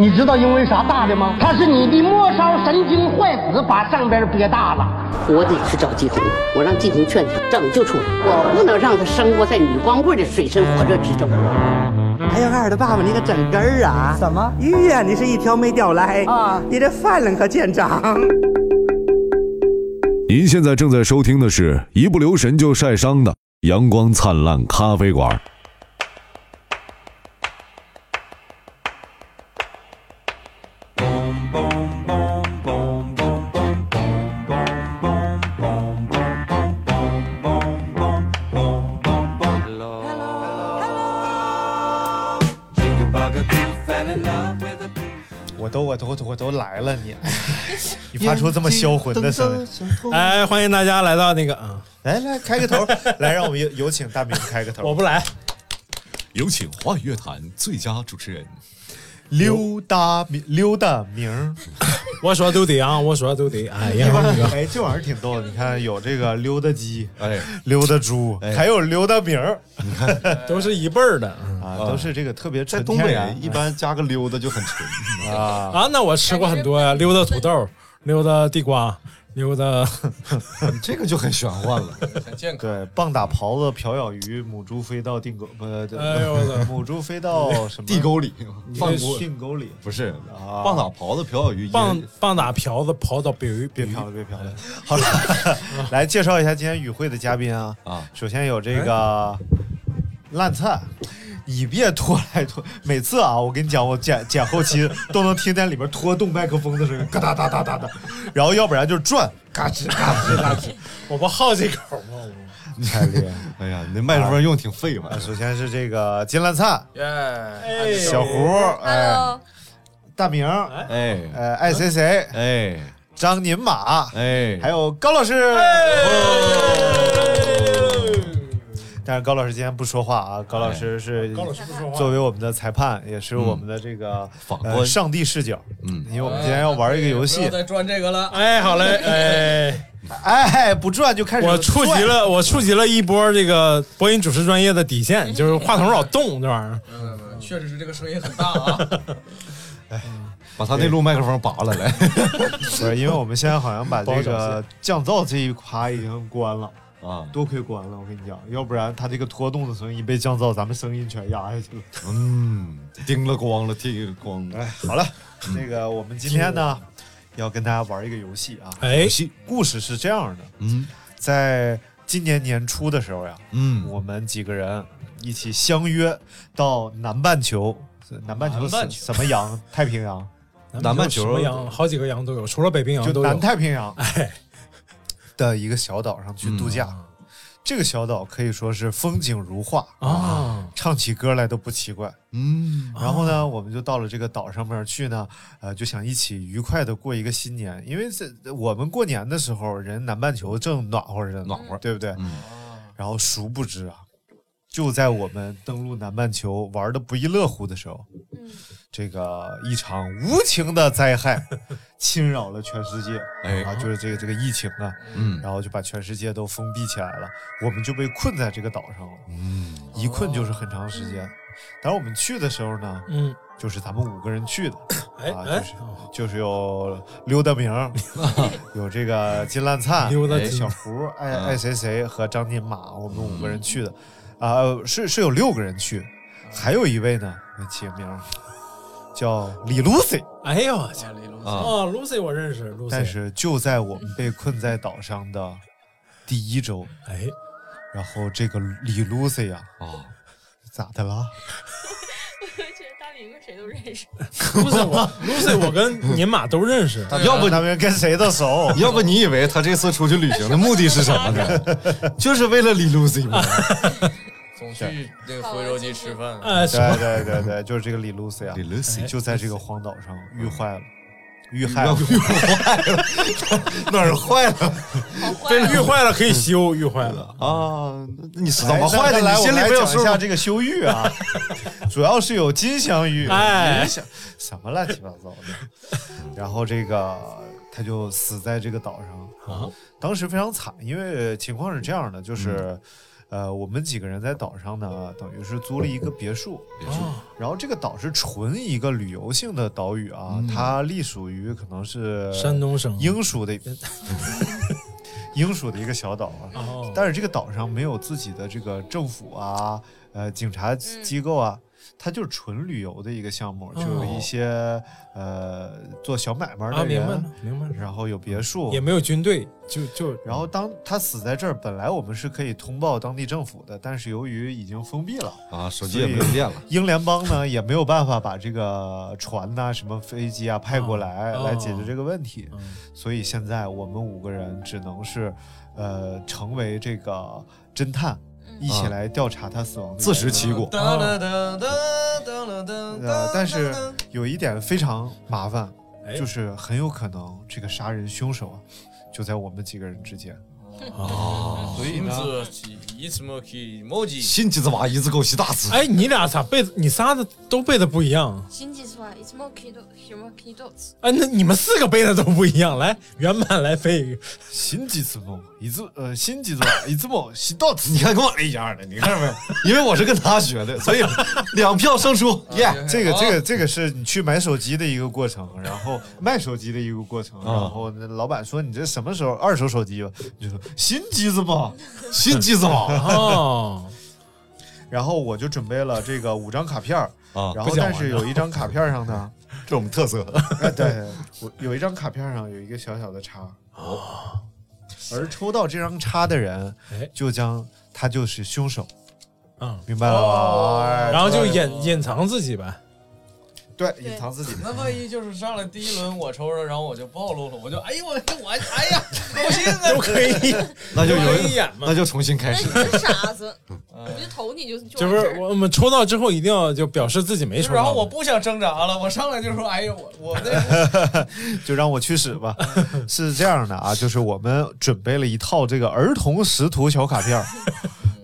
你知道因为啥大的吗？他是你的末梢神经坏死把上边憋大了。我得去找季红，我让季红劝他拯救出来，我不能让他生活在女光棍的水深火热之中。哎呀，二的爸爸，你可整根儿啊！怎么鱼呀，你是一条没钓来啊你这饭量可见长。您现在正在收听的是一不留神就晒伤的阳光灿烂咖啡馆。你发出这么销魂的声音，哎，欢迎大家来到那个啊，来来开个头，来让我们有有请大明开个头。我不来，有请华语乐坛最佳主持人。溜达明溜达明。儿，我说都得啊，我说都得，哎呀，那个。哎，这玩意儿挺逗的。你看有这个溜达鸡、哎，溜达猪，还有溜达明儿。都是一辈儿的。嗯 啊，都是这个特别在东北纯天然。一般加个溜达就很纯。啊。啊。那我吃过很多呀，溜达土豆，溜达地瓜，溜达 这个就很玄幻了。对，棒打狍子，瓢舀鱼，母猪飞到定沟，不，哎呦我的。母猪飞到什么？地沟里。放这锅定沟里。不是。啊。棒打狍子瓢舀鱼棒棒打瓢子刨到别鱼，别飘了，别飘了。好了，来介绍一下今天与会的嘉宾啊。啊，首先有这个烂菜，你别拖来拖。每次啊，我跟你讲，我剪剪后期都能听见里边拖动麦克风的声音，嘎哒哒哒哒哒。然后要不然就是转，嘎吱嘎吱嘎吱，我不好这口吗？太厉害。哎呀，你那麦克风用挺费嘛啊，？首先是这个金烂菜，哎小胡，哎大明，哎呃，爱谁谁，哎张宁马，哎，还有高老师。但是高老师今天不说话啊，高老师是高老师不说话作为我们的裁判，也是我们的这个上帝视角。嗯因为我们今天要玩一个游戏，再转这个了。哎，好嘞，哎，哎，不转就开始我触及了，我触及了一波这个播音主持专业的底线，就是话筒老动这玩意儿。嗯，确实是这个声音很大啊。哎把他那路麦克风拔了来。不是，因为我们现在好像把这个降噪这一趴已经关了，啊，多亏关了，我跟你讲，要不然它这个拖动的声音一被降噪，咱们声音全压下去了。嗯，叮了咣了，叮了咣。哎，好了，这个我们今天呢要跟大家玩一个游戏啊，哎，故事是这样的，嗯。在今年年初的时候呀，嗯，我们几个人一起相约到南半球，南半球什南半球。什么洋？太平洋，南半球什么洋，好几个洋都有，除了北冰洋就南。太平洋。哎，的一个小岛上去度假。嗯这个小岛可以说是风景如画啊，唱起歌来都不奇怪。嗯然后呢，我们就到了这个岛上面去呢，呃，就想一起愉快的过一个新年，因为这我们过年的时候，人南半球正暖和着呢，暖和对不对？嗯然后殊不知啊，就在我们登陆南半球玩的不亦乐乎的时候，嗯，这个一场无情的灾害 侵扰了全世界，哎啊，就是这个这个疫情啊，嗯。然后就把全世界都封闭起来了，我们就被困在这个岛上了，嗯。一困就是很长时间。当然我们去的时候呢，嗯，就是咱们五个人去的，啊，就是就是有溜达明儿，有这个金烂灿，哎溜达小胡，爱嗯。爱谁谁和张金马，我们五个人去的，啊，是是有六个人去，还有一位呢，我起个名，叫李 Lucy，哎呦我去，李龙啊哦，Lucy 我认识，Lucy，但是就在我们被困在岛上的第一周，哎，然后这个李 Lucy 呀、啊，咋的了？我觉得大明跟谁都认识。Lucy 我 Lucy 我跟您马都认识，要不他们跟谁都熟？要不你以为他这次出去旅行的目的是什么呢？就是为了李 Lucy 吗？总去那个回州鸡吃饭。哎，对？对对对，就是这个李 Lucy 啊，李 Lucy 就在这个荒岛上遇坏了，遇害了。坏了哪儿坏了被遇坏了可以修，遇坏了。啊？那你是怎哎么坏的？我们来没有数吗？讲一下这个修玉啊，主要是有金镶玉，哎什么乱七八糟的。然后这个他就死在这个岛上啊，当时非常惨，因为情况是这样的，就是。呃，我们几个人在岛上呢，等于是租了一个别墅，哦然后这个岛是纯一个旅游性的岛屿啊，它隶属于可能是山东省。英属的 英属的一个小岛啊，哦。但是这个岛上没有自己的这个政府啊，呃，警察机构啊，它就是纯旅游的一个项目，就有一些呃做小买卖啊，的明白明白，然后有别墅，也没有军队，就就然后当他死在这儿，本来我们是可以通报当地政府的，但是由于已经封闭了，啊，手机也没有电了。英联邦呢也没有办法把这个船呐、什么飞机啊派过来、哦来解决这个问题，嗯所以现在我们五个人只能是，呃，成为这个侦探，一起来调查他死亡的自食其果。呃，但是有一点非常麻烦，哎就是很有可能这个杀人凶手啊就在我们几个人之间。哦，所以呢，いつもき文字新鸡子娃，一只狗洗大子。哎，你俩咋背的？你仨的都背的不一样。新実はいつもひどひもひどつ。哎，那你们四个背的都不一样。来，原版来背一个。新吉子梦，一直呃新吉子一直梦洗到子。你看跟我一样的，你看着没？因为我是跟他学的，所以两票胜出。耶！这个这个这个是你去买手机的一个过程，然后卖手机的一个过程，然后那老板说你这什么时候二手手机吧？你就说 新机子吧，新机子吧 哦，然后我就准备了这个五张卡片儿，啊，然后但是有一张卡片上呢，这是我们特色。哎 对，我有一张卡片上有一个小小的叉，而抽到这张叉的人哎，就将他就是凶手，嗯，明白了吧？哎然后就对。隐隐藏自己呗。对隐藏自己。那万一就是上来第一轮我抽着，然后我就暴露了，我就哎呦我我哎呀高兴啊！都可以，那就有一眼嘛那就重新开始傻子，我就投你就就是我们抽到之后一定要就表示自己没抽到。然后我不想挣扎了，我上来就说哎呦我我那 就让我去死吧。是这样的啊，就是我们准备了一套这个儿童识图小卡片儿，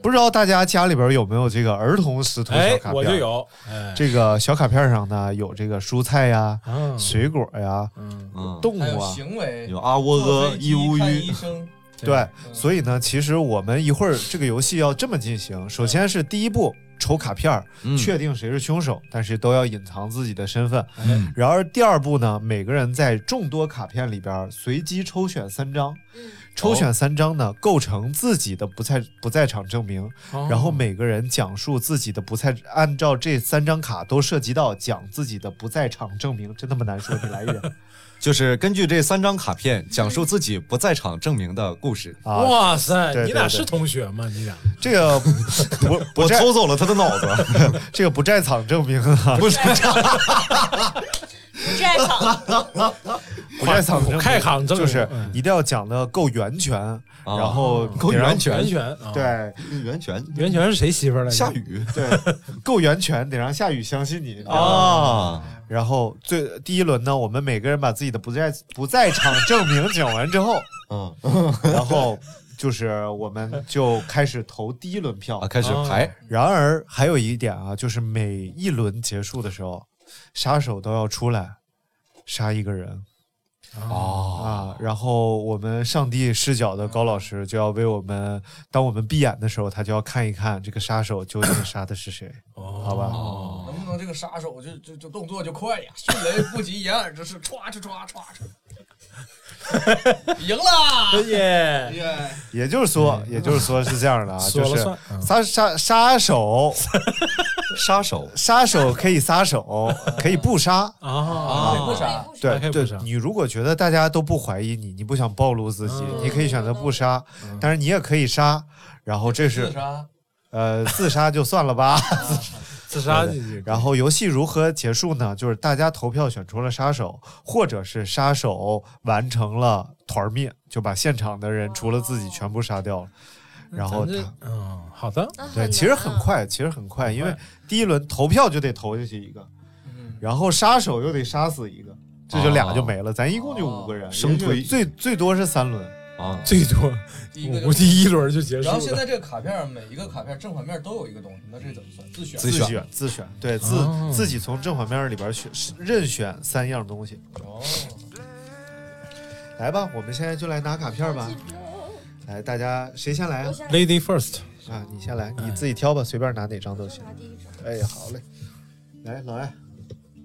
不知道大家家里边有没有这个儿童识图哎小卡片？我就。有，哎，这个小卡片上呢，有这个蔬菜呀、嗯。水果呀、动物啊，行为，有阿窝坐阿飞机伊乌鱼对，所以呢，其实我们一会儿这个游戏要这么进行：首先是第一步抽卡片，嗯。确定谁是凶手，但是都要隐藏自己的身份。嗯。然而第二步呢，每个人在众多卡片里边随机抽选三张，嗯抽选三张呢构成自己的不在不在场证明，哦然后每个人讲述自己的不在，按照这三张卡都涉及到讲自己的不在场证明，真他妈难说，你来一遍 就是根据这三张卡片讲述自己不在场证明的故事。啊！哇塞，对对对你俩是同学吗？你俩这个 我在抽走了他的脑子，这个不在场证明啊，不是 不在场，不在场就是嗯。一定要讲的够源泉，然后够源泉袁泉。啊，，对。源泉源泉是谁媳妇儿来着？夏雨。对，够源泉，得让夏雨相信你。啊。啊，然后最第一轮呢，我们每个人把自己的不在不在场证明讲完之后，嗯。然后就是我们就开始投第一轮票。啊，。开始排。然而还有一点啊，就是每一轮结束的时候，杀手都要出来杀一个人哦，啊。然后我们上帝视角的高老师就要为我们，当我们闭眼的时候，他就要看一看这个杀手究竟杀的是谁，好吧？能不能这个杀手就就就动作就快呀？迅雷不及掩耳之势，歘唰唰唰唰，赢了！耶，耶！也就是说，也就是说是这样的啊，就是杀杀杀手，杀手杀手可以撒手，可以不杀。啊，不杀，对对你如果觉得大家都不怀疑你，你不想暴露自己，嗯你可以选择不杀，但是你也可以杀。然后这是，呃自杀就算了吧。自杀进去然后游戏如何结束呢？就是大家投票选出了杀手，或者是杀手完成了团灭，就把现场的人除了自己全部杀掉了。然后他嗯，好的，对，其实很快，其实很快，因为第一轮投票就得投下去一个，嗯然后杀手又得杀死一个，这就俩就没了。咱一共就五个人，生推最最多是三轮。啊，最多第一个就我估计一轮就结束然后现了。在这个卡片每一个卡片正反面都有一个东西，那这怎么算？自选。自选选自选，对自、哦自己从正反面里边选任选三样东西。哦，来吧，我们现在就来拿卡片吧。来，大家谁先来啊？Lady first，啊，你先来，你自己挑吧，随便拿哪张都行。拿第一张。哎，好嘞，来，老艾，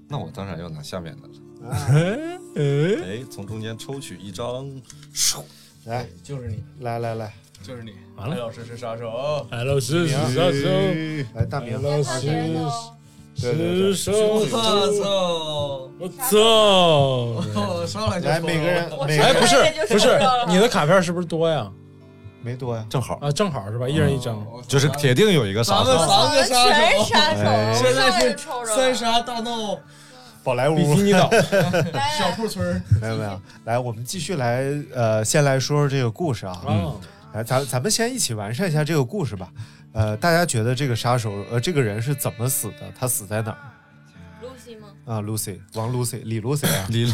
那我当然要拿下面的了。哎哎，从中间抽取一张，唰来，就是你，来来来，就是你。完了。艾老师是杀手，艾老师是杀手，来大明，艾老师。是对杀我手，操！我操！我上来就来每个人每个人。哎，不是不是你的卡片是不是多呀？没多呀，正好。啊，正好是吧？一人一张。就是铁定有一个杀咱们手。三个杀手，现在是三杀大闹宝莱坞比基尼岛，小铺村。没有没有，来，我们继续来，呃，先来说说这个故事啊。嗯，来，咱咱们先一起完善一下这个故事吧。呃，大家觉得这个杀手，呃，这个人是怎么死的？他死在哪儿？啊？Lucy，王 Lucy，李 Lucy 啊？李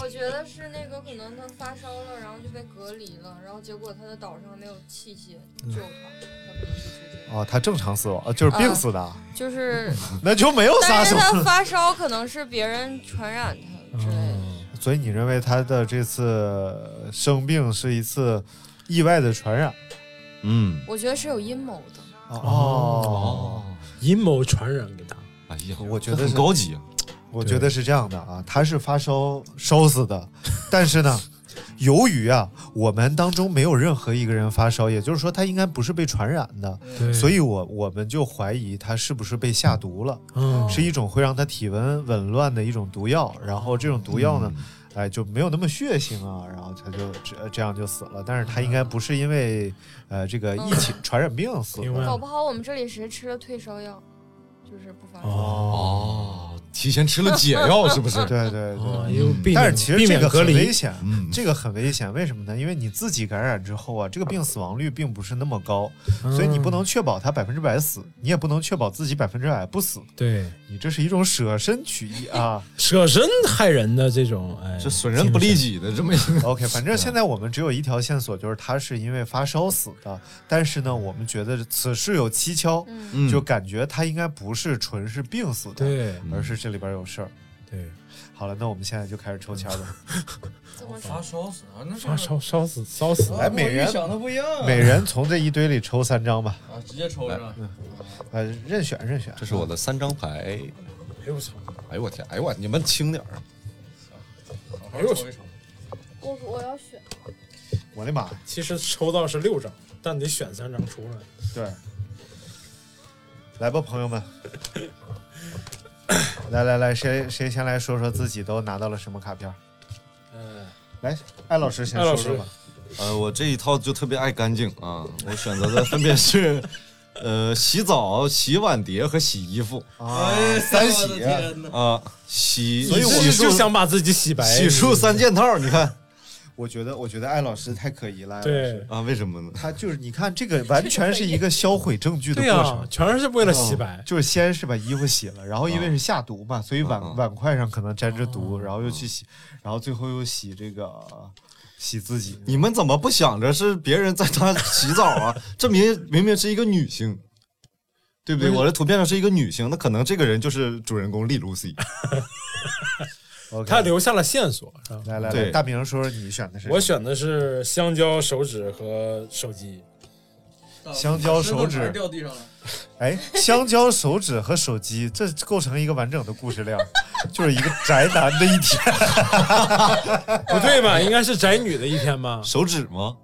我觉得是那个可能他发烧了，然后就被隔离了，然后结果他的岛上没有器械救他，他可能直接哦，他正常死亡，呃就是病死的，就是，那就没有杀但是手。他发烧可能是别人传染他之类的。所以你认为他的这次生病是一次意外的传染？嗯，我觉得是有阴谋的。哦，阴谋传染给他。哎呀，我觉得很高级啊。我觉得是这样的啊，他是发烧烧死的，但是呢，由于啊我们当中没有任何一个人发烧，也就是说他应该不是被传染的，所以我我们就怀疑他是不是被下毒了，嗯，是一种会让他体温紊乱的一种毒药，然后这种毒药呢。哎，就没有那么血腥啊，然后他就这这样就死了。但是他应该不是因为呃这个疫情传染病死的。搞不好我们这里谁吃了退烧药，就是不发烧。哦，提前吃了解药 是不是？对对啊，对。但是其实这个很危，险，嗯这个很危险。为什么呢？因为你自己感染之后啊，这个病死亡率并不是那么高，所以你不能确保他百分之百死，你也不能确保自己百分之百不死。对你这是一种舍身取义啊。舍身害人的这种，哎，这损人不利己的这么一个。OK，反正现在我们只有一条线索，就是他是因为发烧死的。但是呢，我们觉得此事有蹊跷，就感觉他应该不是纯是病死的，对而是这里边有事儿。对，好了，那我们现在就开始抽签吧。怎么发说？烧死啊？那发烧烧死烧死，来每人想的不一样啊。每人从这一堆里抽三张吧，啊，直接抽上。呃，任选任选。这是我的三张牌。哎呦我操，哎呦我天，哎呦我，你们轻点儿。好好抽一抽。我我要选。我的妈呀！其实抽到是六张，但得选三张出来。对，来吧，朋友们，来来来，谁谁先来说说自己都拿到了什么卡片？嗯，来，艾老师先艾老师说说吧。呃，我这一套就特别爱干净啊，我选择的分别是，呃，洗澡、洗碗碟和洗衣服啊，三三喜，天呐！啊，洗，所以我洗漱就想把自己洗白，洗漱三件套，你看我觉得我觉得艾老师太可疑了。艾老师对啊，为什么呢？他就是你看这个完全是一个销毁证据的过程，，全是为了洗白。就是先是把衣服洗了，然后因为是下毒嘛，所以碗碗筷上可能沾着毒，然后又去洗，然后最后又洗这个洗自己。你们怎么不想着是别人在他洗澡啊？这明明明是一个女性，对不对？我的图片上是一个女性，那可能这个人就是主人公丽露西。OK，他留下了线索，是吧？来来来，大明说说你选的是什么我选的是香蕉手指和手机。香蕉手指掉地上了。哎，香蕉手指和手机，这构成一个完整的故事量，就是一个宅男的一天。不对吧？应该是宅女的一天吧？手指吗？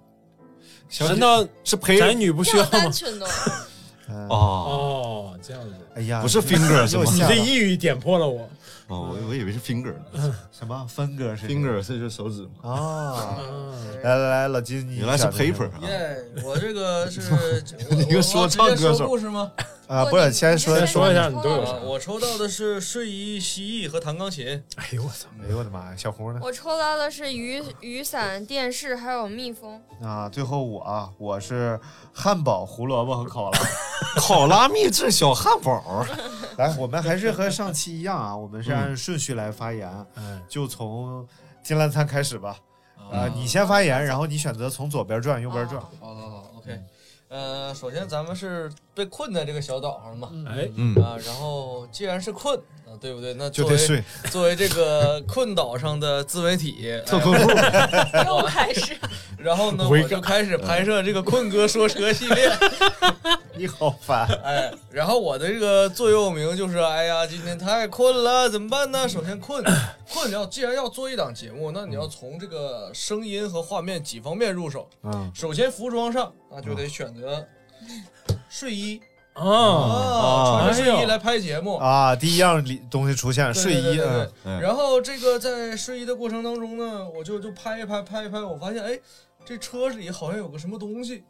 难道是陪宅女不需要吗 哦哦，这样子，哎呀，不是 finger 是吗你这一语点破了我。哦，我我以为是 finger 呢什么分哥是谁，finger 这就是手指嘛。啊？嗯，来来来，老金，你原来是 paper 啊耶，我这个是一个说唱歌手故事吗？啊？不是，先说先说一下你你都有啥啊，我抽到的是睡衣、蜥蜴和弹钢琴。哎呦我操！哎呦我的妈呀，小胡呢？我抽到的是雨雨伞、电视还有蜜蜂。啊，最后我啊，我是汉堡、胡萝卜和考拉。考拉秘制小汉堡，来，我们还是和上期一样啊，我们是按顺序来发言，嗯，就从金兰餐开始吧。啊啊，你先发言，然后你选择从左边转，右边转。好好好，OK。呃，首先咱们是被困在这个小岛上嘛，哎，嗯，啊，然后既然是困啊，对不对？那作为就得睡。作为这个困岛上的自媒体，特困户，又开始，然后呢，我就开始拍摄这个困哥说车系列。你好烦，哎，然后我的这个座右铭就是：哎呀，今天太困了，怎么办呢？首先困，困要既然要做一档节目，那你要从这个声音和画面几方面入手。嗯首先服装上，那就得选择睡衣啊，啊，穿着睡衣来拍节目。啊，第一样里东西出现睡衣，对对对嗯嗯然后这个在睡衣的过程当中呢，我就就拍一拍拍一拍，我发现哎，这车里好像有个什么东西，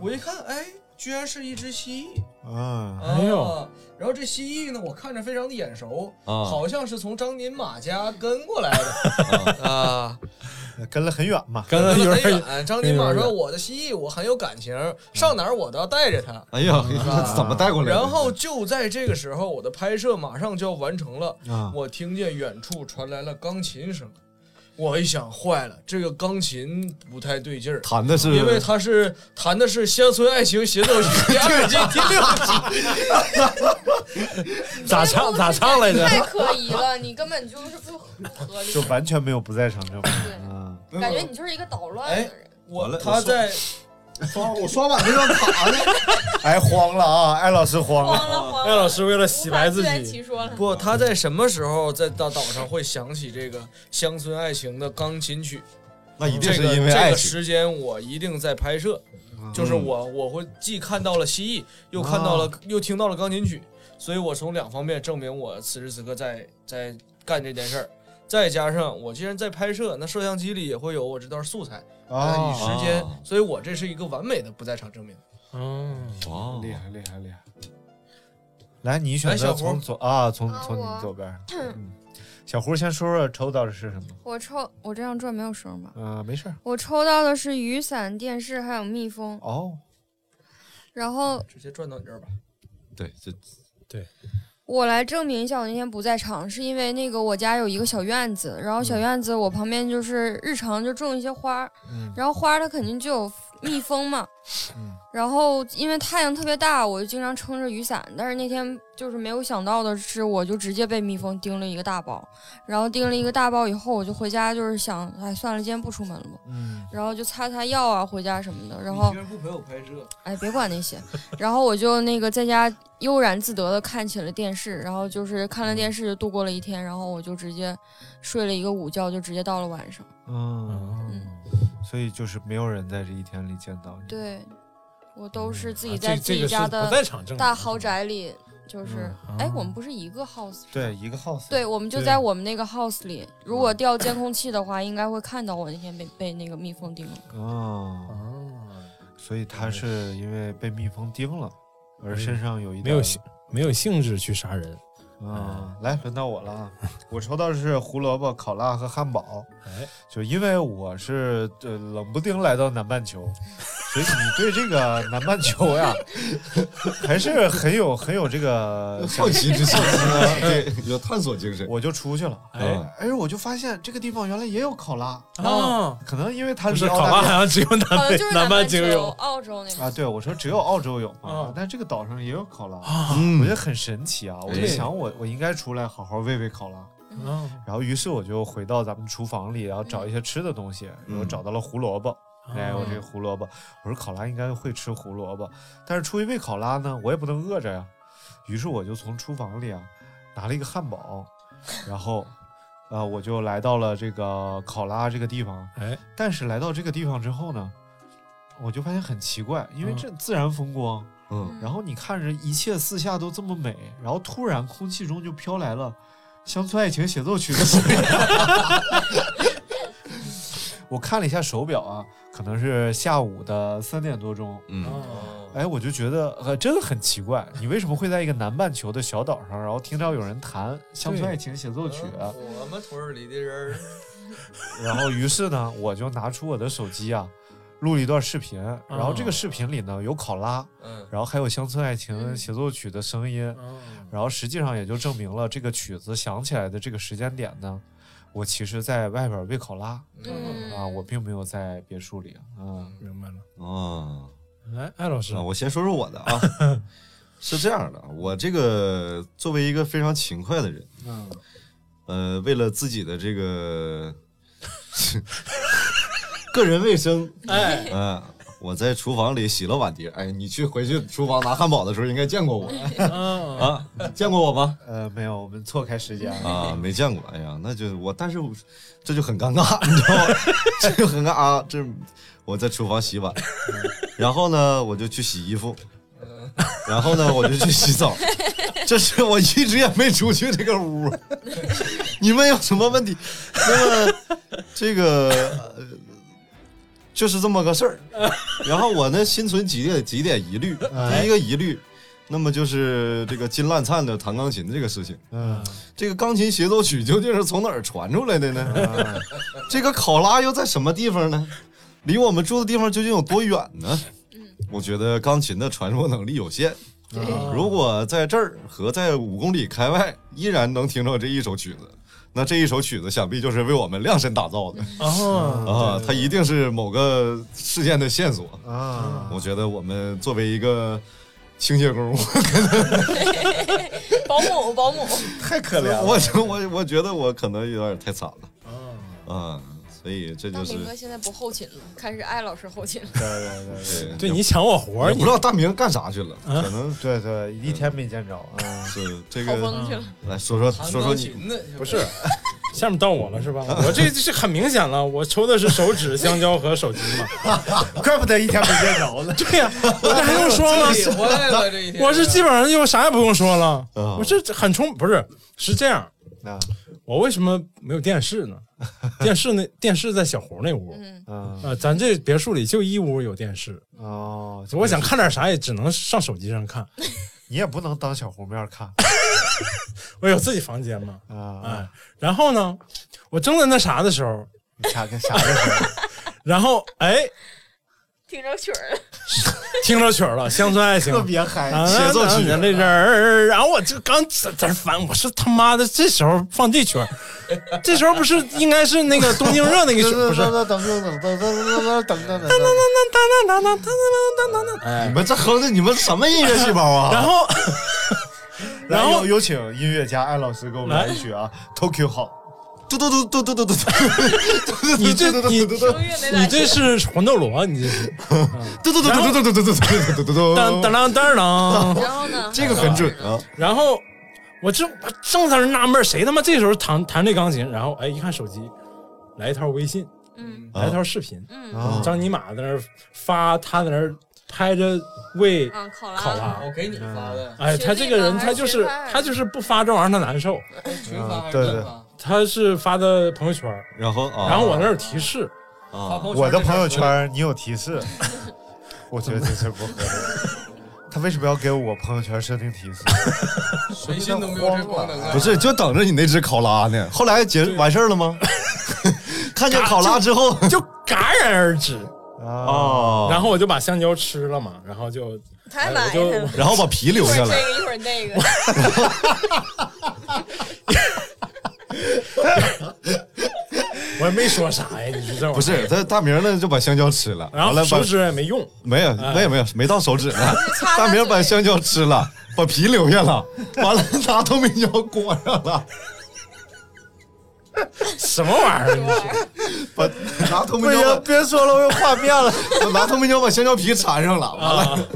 我一看哎，居然是一只蜥蜴。嗯啊，哎呦。然后这蜥蜴呢，我看着非常的眼熟，啊。好像是从张宁马家跟过来的。啊，跟了很远嘛，跟了有点很远。张宁马说：“我的蜥蜴我很有感情，上哪儿我都要带着它。哎呀，啊。怎么带过来？然后就在这个时候，我的拍摄马上就要完成了，啊。我听见远处传来了钢琴声，我一想，坏了，这个钢琴不太对劲儿。弹的是因为他是弹的是《乡村爱情协奏曲》第二季第六集，咋唱咋唱来着？太可疑了，你根本就是不合理就，完全没有不在场证明。对嗯，感觉你就是一个捣乱的人。我他在刷我刷碗那张卡呢？哎，慌了啊！艾老师慌了。慌了慌了，艾老师为了洗白自己。不，他在什么时候在大岛上会想起这个乡村爱情的钢琴曲？那一定这个是因为这个。时间我一定在拍摄，就是我我会既看到了蜥蜴，又看到了又听到了钢琴曲，所以我从两方面证明我此时此刻在在干这件事儿。再加上我既然在拍摄，那摄像机里也会有我这段素材，啊以时间啊，所以我这是一个完美的不在场证明。嗯，哦厉害厉害厉害！来，你选择从左啊，从啊从你左边。嗯，小胡先说说抽到的是什么？我抽，我这样转没有声吧？嗯，没事。我抽到的是雨伞、电视还有蜜蜂，哦，然后直接转到你这儿吧。对，这我来证明一下，我那天不在场，是因为那个我家有一个小院子，然后小院子我旁边就是日常就种一些花然后花儿它肯定就有蜜蜂嘛，嗯然后因为太阳特别大，我就经常撑着雨伞，但是那天就是没有想到的是，我就直接被蜜蜂叮了一个大包，然后叮了一个大包以后，我就回家就是想，哎，算了，今天不出门了吧，嗯然后就擦擦药啊，回家什么的，然后你居然不陪我拍摄，哎，别管那些。然后我就那个在家悠然自得的看起了电视，然后就是看了电视就度过了一天，然后我就直接睡了一个午觉，就直接到了晚上。嗯，嗯，所以就是没有人在这一天里见到你。对，我都是自己啊在自己家的大豪宅里，就是嗯，哎，哦我们不是一个 house 对，一个 house。对，我们就在我们那个 house 里。如果调监控器的话，应该会看到我那天被被那个蜜蜂叮了。哦，哦，所以他是因为被蜜蜂叮了，而身上有一没有点兴没有兴致去杀人。啊，来，轮到我了啊！我抽到的是胡萝卜、烤腊和汉堡。哎，就因为我是呃冷不丁来到南半球，所以你对这个南半球呀，还是很有很有这个好奇之心，对，有探索精神。我就出去了，哎哎，我就发现这个地方原来也有考拉，啊，可能因为它是考拉好像只有南北半就是半球有。澳洲那啊，对我说只有澳洲有嘛啊，但这个岛上也有考拉，我觉得很神奇啊！我就哎想我我应该出来好好喂喂烤腊。啊然后于是我就回到咱们厨房里，然后找一些吃的东西，然后找到了胡萝卜。哎，我这个胡萝卜，我说考拉应该会吃胡萝卜，但是出于喂考拉呢，我也不能饿着呀。于是我就从厨房里啊拿了一个汉堡，然后，呃，我就来到了这个考拉这个地方。哎，但是来到这个地方之后呢，我就发现很奇怪，因为嗯这自然风光，嗯，然后你看着一切四下都这么美，然后突然空气中就飘来了《乡村爱情协奏曲》的声音。我看了一下手表啊，可能是下午的三点多钟。嗯，哎，我就觉得呃，真的很奇怪，你为什么会在一个南半球的小岛上，然后听到有人弹《乡村爱情协奏曲》啊？我们村里的人，然后于是呢，我就拿出我的手机啊，录了一段视频，然后这个视频里呢有考拉，嗯，然后还有《乡村爱情协奏曲》的声音，然后实际上也就证明了这个曲子响起来的这个时间点呢，我其实在外边喂考拉嗯。啊，我并没有在别墅里嗯。明白了。哦，来，艾老师。啊，，我先说说我的啊，是这样的，我这个作为一个非常勤快的人，嗯。呃，为了自己的这个个人卫生。哎，嗯，我在厨房里洗了碗碟。哎，你去回去厨房拿汉堡的时候应该见过我嗯啊，见过我吗？呃，没有，我们错开时间了。啊，没见过。哎呀，那就我，但是我这就很尴尬，你知道吗？这就很尴尬啊。这我在厨房洗碗，然后呢，我就去洗衣服，然后呢，我就去洗澡。这是我一直也没出去这个屋。你们有什么问题？那么这个。呃就是这么个事儿，然后我呢心存几点几点疑虑。第一个疑虑，那么就是这个金烂灿的弹钢琴这个事情。嗯，这个钢琴协奏曲究竟是从哪儿传出来的呢？嗯 这个考拉又在什么地方呢？离我们住的地方究竟有多远呢？我觉得钢琴的传播能力有限。如果在这儿和在五公里开外依然能听到这一首曲子，那这一首曲子想必就是为我们量身打造的啊，啊！它一定是某个事件的线索啊！我觉得我们作为一个清洁工，保姆，保姆，太可怜了。我我我觉得我可能有点太惨了啊，所以这就是大明哥现在不后勤了，开始艾老师后勤了。对对对对对你抢我活儿，你不知道大明干啥去了，啊可能对对，一天没见着。嗯，是这个。去了，来说说说说你，不是，下面到我了是吧？我这这很明显了，我抽的是手指、香蕉和手机嘛。怪不得一天没见着呢。对呀、我这还用说吗？理坏了这一天。我是基本上就啥也不用说了，啊我这很充，不是是这样。啊我为什么没有电视呢？电视那电视在小胡那屋，嗯，咱这别墅里就一屋有电视，哦，我想看点啥也只能上手机上看。你也不能当小胡面看。我有自己房间嘛，啊哎，然后呢，我正在那啥的时候，你啥个啥个时候？然后哎，听着曲儿了，听着曲儿了，《乡村爱情》特别嗨，啊协奏曲那人儿，然后我就刚在在这翻，我说他妈的，这时候放这曲儿，这时候不是应该是那个东京热那个曲儿，不是？等等等等等等等等等等。哎你，们这哼的，你们什么音乐细胞啊？然后，然然后后有请音乐家艾老师给我们来一曲啊，Tokyo 好。嘟嘟嘟嘟嘟嘟嘟嘟，你这你你这是魂斗罗，你这是嘟嘟嘟嘟嘟嘟嘟嘟嘟嘟嘟当当当当当。然后呢？这个很准啊！然后我正正在那纳闷，谁他妈这时候弹弹这钢琴？然后哎，一看手机，来一条微信，嗯来一条视频，嗯张尼玛在那儿发，他在那儿拍着喂啊，考拉，我给你发的，哎，他这个人，他就是他就是不发这玩意儿他难受，群发还是对对乱发？他是发的朋友圈，然后啊，然后我那儿有提示，啊，我的朋友圈你有提示，我觉得这事不合理。他为什么要给我朋友圈设定提示？谁信都没有这功能啊！不是，就等着你那只考拉呢。后来结完事儿了吗？看见考拉之后，就戛然而止。啊，哦，然后我就把香蕉吃了嘛，然后就太了。然后把皮留下来。一会儿这个，一会儿那个。我也没说啥呀，你说这玩意儿。不是，他大明呢就把香蕉吃了，然完了把后手指也没用，没有哎没有没有没到手指呢。大明把香蕉吃了，把皮留下了，完了拿透明胶裹上了，什么玩意儿？把拿透明胶，别说了，我有画面了。我拿透明胶把香蕉皮缠上了，完啊了，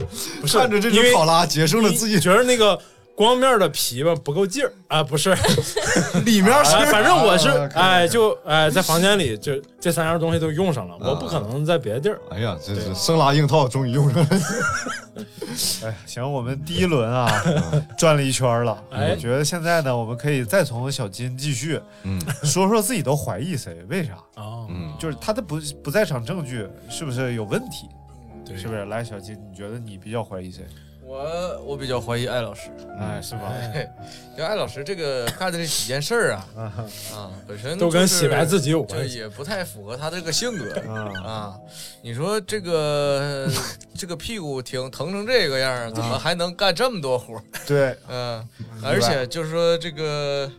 看着这只考拉结束了自己。你觉得那个光面的皮吧不够劲儿 啊？不是，里面反正我是啊哎就哎在房间里就这三样东西都用上了，我不可能在别的地儿。哎呀，这是生拉硬套，终于用上了。哎，行，我们第一轮啊转了一圈了。哎我觉得现在呢，我们可以再从小金继续嗯说说自己都怀疑谁，为啥？啊，嗯，就是他的不不在场证据是不是有问题？对是不是？来，小金，你觉得你比较怀疑谁？我我比较怀疑艾老师，哎，是吧？对，因为艾老师这个 干的这几件事儿啊啊啊，本身都跟就是洗白自己有就关系。也不太符合他这个性格啊 啊。你说这个这个屁股挺疼成这个样儿，怎么还能干这么多活儿？对，嗯，而且就是说这个。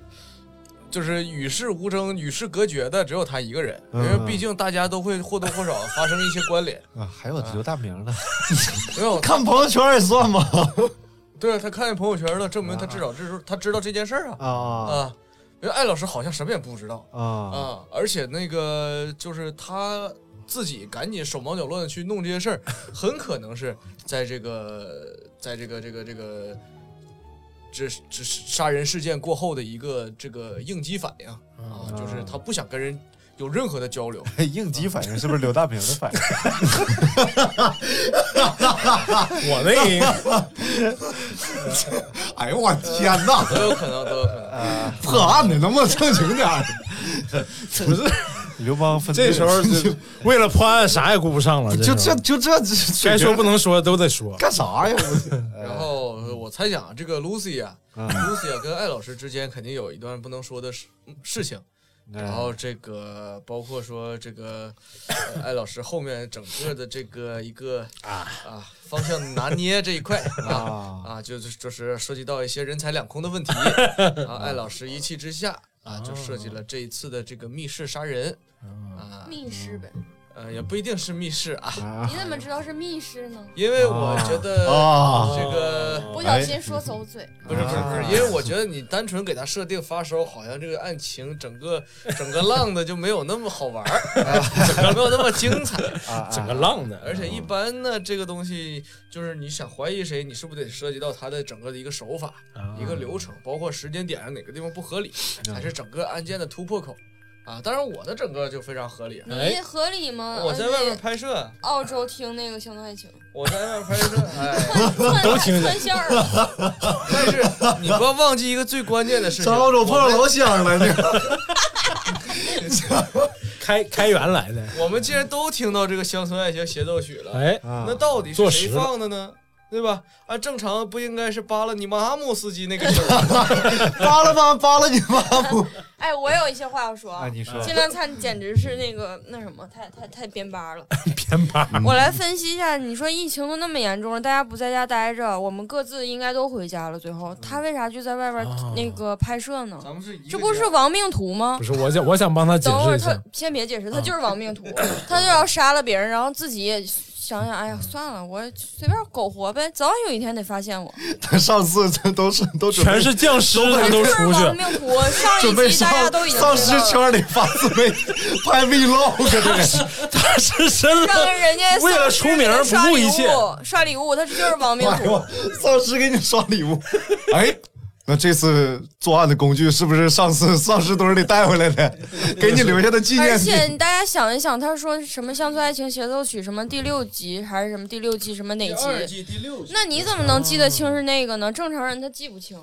就是与世无争、与世隔绝的只有他一个人，因为嗯毕竟大家都会或多或少发生一些关联。啊，还有刘大明呢。没有，看朋友圈也算吗？对啊他看见朋友圈了，证明他至少这时候他知道这件事儿啊啊！因为艾老师好像什么也不知道啊！啊，而且那个就是他自己赶紧手忙脚乱的去弄这些事儿，很可能是在这个在这个这个这个这这这杀人事件过后的一个这个应激反应啊，就是他不想跟人有任何的交流。应激反应是不是刘大明的反应？我那个 哎呦我天哪！都有可能，都有可能。破案的能不能正经点儿？不是刘邦分这时候就为了破案啥也顾不上了，就这就这该说不能说都得说。干啥呀？然后我猜想，这个 Lucy 啊，Lucy 啊跟艾老师之间肯定有一段不能说的事事情。然后这个包括说这个呃艾老师后面整个的这个一个啊啊方向拿捏这一块啊啊，就是就是涉及到一些人财两空的问题啊。艾老师一气之下啊，就设计了这一次的这个密室杀人啊，密室呗。呃，也不一定是密室啊。你怎么知道是密室呢？因为我觉得啊这个不小心说走嘴。不是不是不是，因为我觉得你单纯给他设定发烧，好像这个案情整个整个浪的就没有那么好玩儿，整个没有那么精彩。整个浪的，而且一般呢，这个东西就是你想怀疑谁，你是不是得涉及到他的整个的一个手法、一个流程，包括时间点上哪个地方不合理，还是整个案件的突破口。啊，当然我的整个就非常合理。你合理吗？我在外面拍摄，澳洲听那个《乡村爱情》，我在外面拍摄，哎，都听穿线了。但是你不要忘记一个最关键的事情，在澳洲碰上老乡了，这个开开源来的。我们既然都听到这个《乡村爱情协奏曲》了，哎，那到底是谁放的呢？对吧？按正常不应该是扒拉你妈姆斯基那个曲儿 扒拉扒扒拉你妈姆。哎，我有一些话要说。啊你说金兰灿简直是那个那什么，太太太编巴了。编巴。我来分析一下，你说疫情都那么严重了，大家不在家待着，我们各自应该都回家了。最后他为啥就在外边那个拍摄呢？咱们是这不是亡命徒吗不？是，我想我想帮他解等会儿他。先别解释，他就是亡命徒，他就要杀了别人，然后自己也想想，哎呀，算了，我随便苟活呗，早晚有一天得发现我。他上次这都是都全是僵尸，他都是出去亡。命徒，上 准备一集大上家都已经丧尸。圈里发自媒体拍 vlog 这个人。他是真让人家为了出名不刷礼顾一切。物，刷礼物，他就是 亡命徒丧尸给你刷礼物，哎，那这次作案的工具是不是上次丧尸堆里带回来的，给你留下的纪而念而？且大家想一想，他说什么《乡村爱情协奏曲》什么第六集还是什么第六季什么哪集？季第六集，那你怎么能记得清是那个呢？正常人他记不清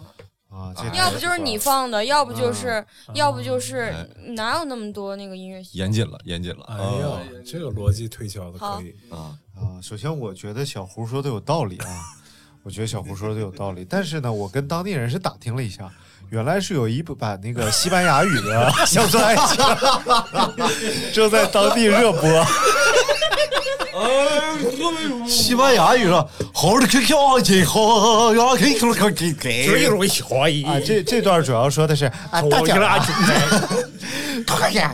啊，啊，要不就是你放的，要不就是，啊要不就是哪有那么多那个音乐？严谨了，严谨了。哎呀，这个逻辑推敲的可以。啊，啊，首先我觉得小胡说的有道理啊，我觉得小胡说的有道理，但是呢，我跟当地人是打听了一下，原来是有一版那个西班牙语的《乡村爱情》正在当地热播。西班牙语了，好的，可可以好，要可以可可以追给。容易怀疑。啊，这这段主要说的是啊，大家啊 大家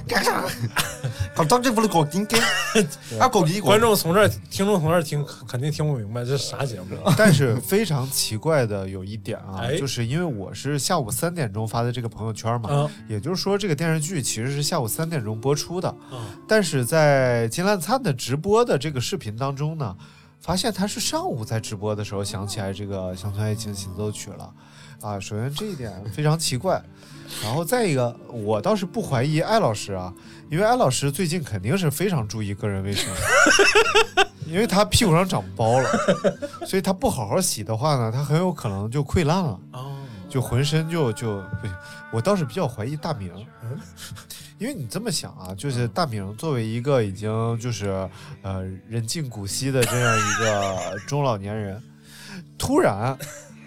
干啥？搞到这不是搞定的，啊，搞定观众从这儿，听众从这儿听，肯定听不明白这是啥节目。但是非常奇怪的有一点啊，哎。就是因为我是下午三点钟发的这个朋友圈嘛，啊也就是说这个电视剧其实是下午三点钟播出的，啊但是在金烂灿的直播的这个视频当中呢，发现他是上午在直播的时候想起来这个《乡村爱情协奏曲》了，啊，首先这一点非常奇怪，然后再一个，我倒是不怀疑艾老师啊，因为艾老师最近肯定是非常注意个人卫生。因为他屁股上长包了，所以他不好好洗的话呢，他很有可能就溃烂了，哦，就浑身就就不行。我倒是比较怀疑大明，因为你这么想啊，就是大明作为一个已经就是呃人尽古稀的这样一个 中老年人，突然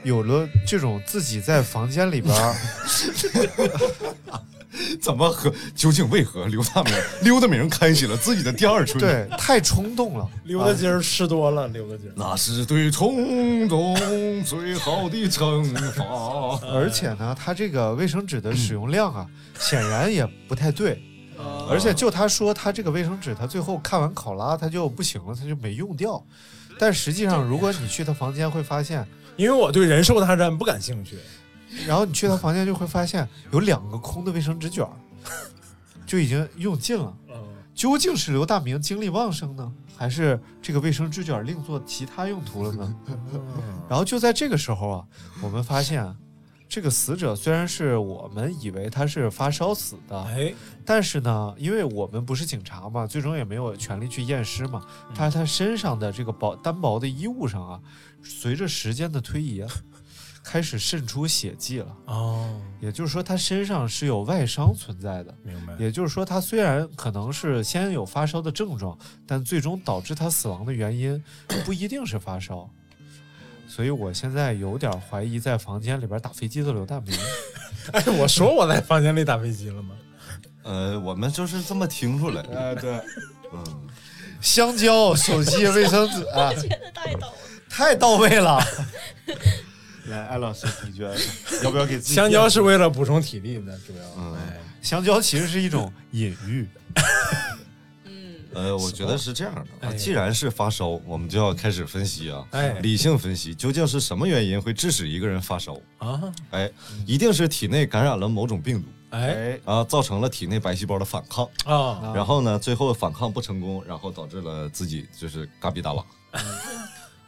有了这种自己在房间里边儿 怎么和究竟为何刘大明刘大明开启了自己的第二春？，对太冲动了，溜达筋儿吃多了，溜达筋儿。那是对冲动最好的惩罚。而且呢，他这个卫生纸的使用量啊，显然也不太对。而且就他说他这个卫生纸，他最后看完考拉他就不行了，他就没用掉。但实际上，如果你去他房间会发现，因为我对人兽大战不感兴趣。然后你去他房间就会发现有两个空的卫生纸卷儿，就已经用尽了。嗯，究竟是刘大明精力旺盛呢，还是这个卫生纸卷另做其他用途了呢？然后就在这个时候啊，我们发现啊，这个死者虽然是我们以为他是发烧死的，哎，但是呢，因为我们不是警察嘛，最终也没有权利去验尸嘛。他他身上的这个薄单薄的衣物上啊，随着时间的推移啊，开始渗出血迹了。哦，也就是说，他身上是有外伤存在的。明白。也就是说，他虽然可能是先有发烧的症状，但最终导致他死亡的原因 不一定是发烧。所以我现在有点怀疑，在房间里边打飞机的刘大明。哎，我说我在房间里打飞机了吗？呃，我们就是这么听出来。哎，对，嗯，香蕉、手机、卫生纸啊，觉得太逗了。太到位了。来，艾老师，你觉得要不要给自己香蕉是为了补充体力的，主要。嗯哎，香蕉其实是一种隐喻。呃，我觉得是这样的啊，哎既然是发烧，我们就要开始分析啊，哎理性分析，究竟是什么原因会致使一个人发烧？啊，哎，一定是体内感染了某种病毒哎哎啊，造成了体内白细胞的反抗，啊，然后呢，最后反抗不成功，然后导致了自己就是嘎比达拉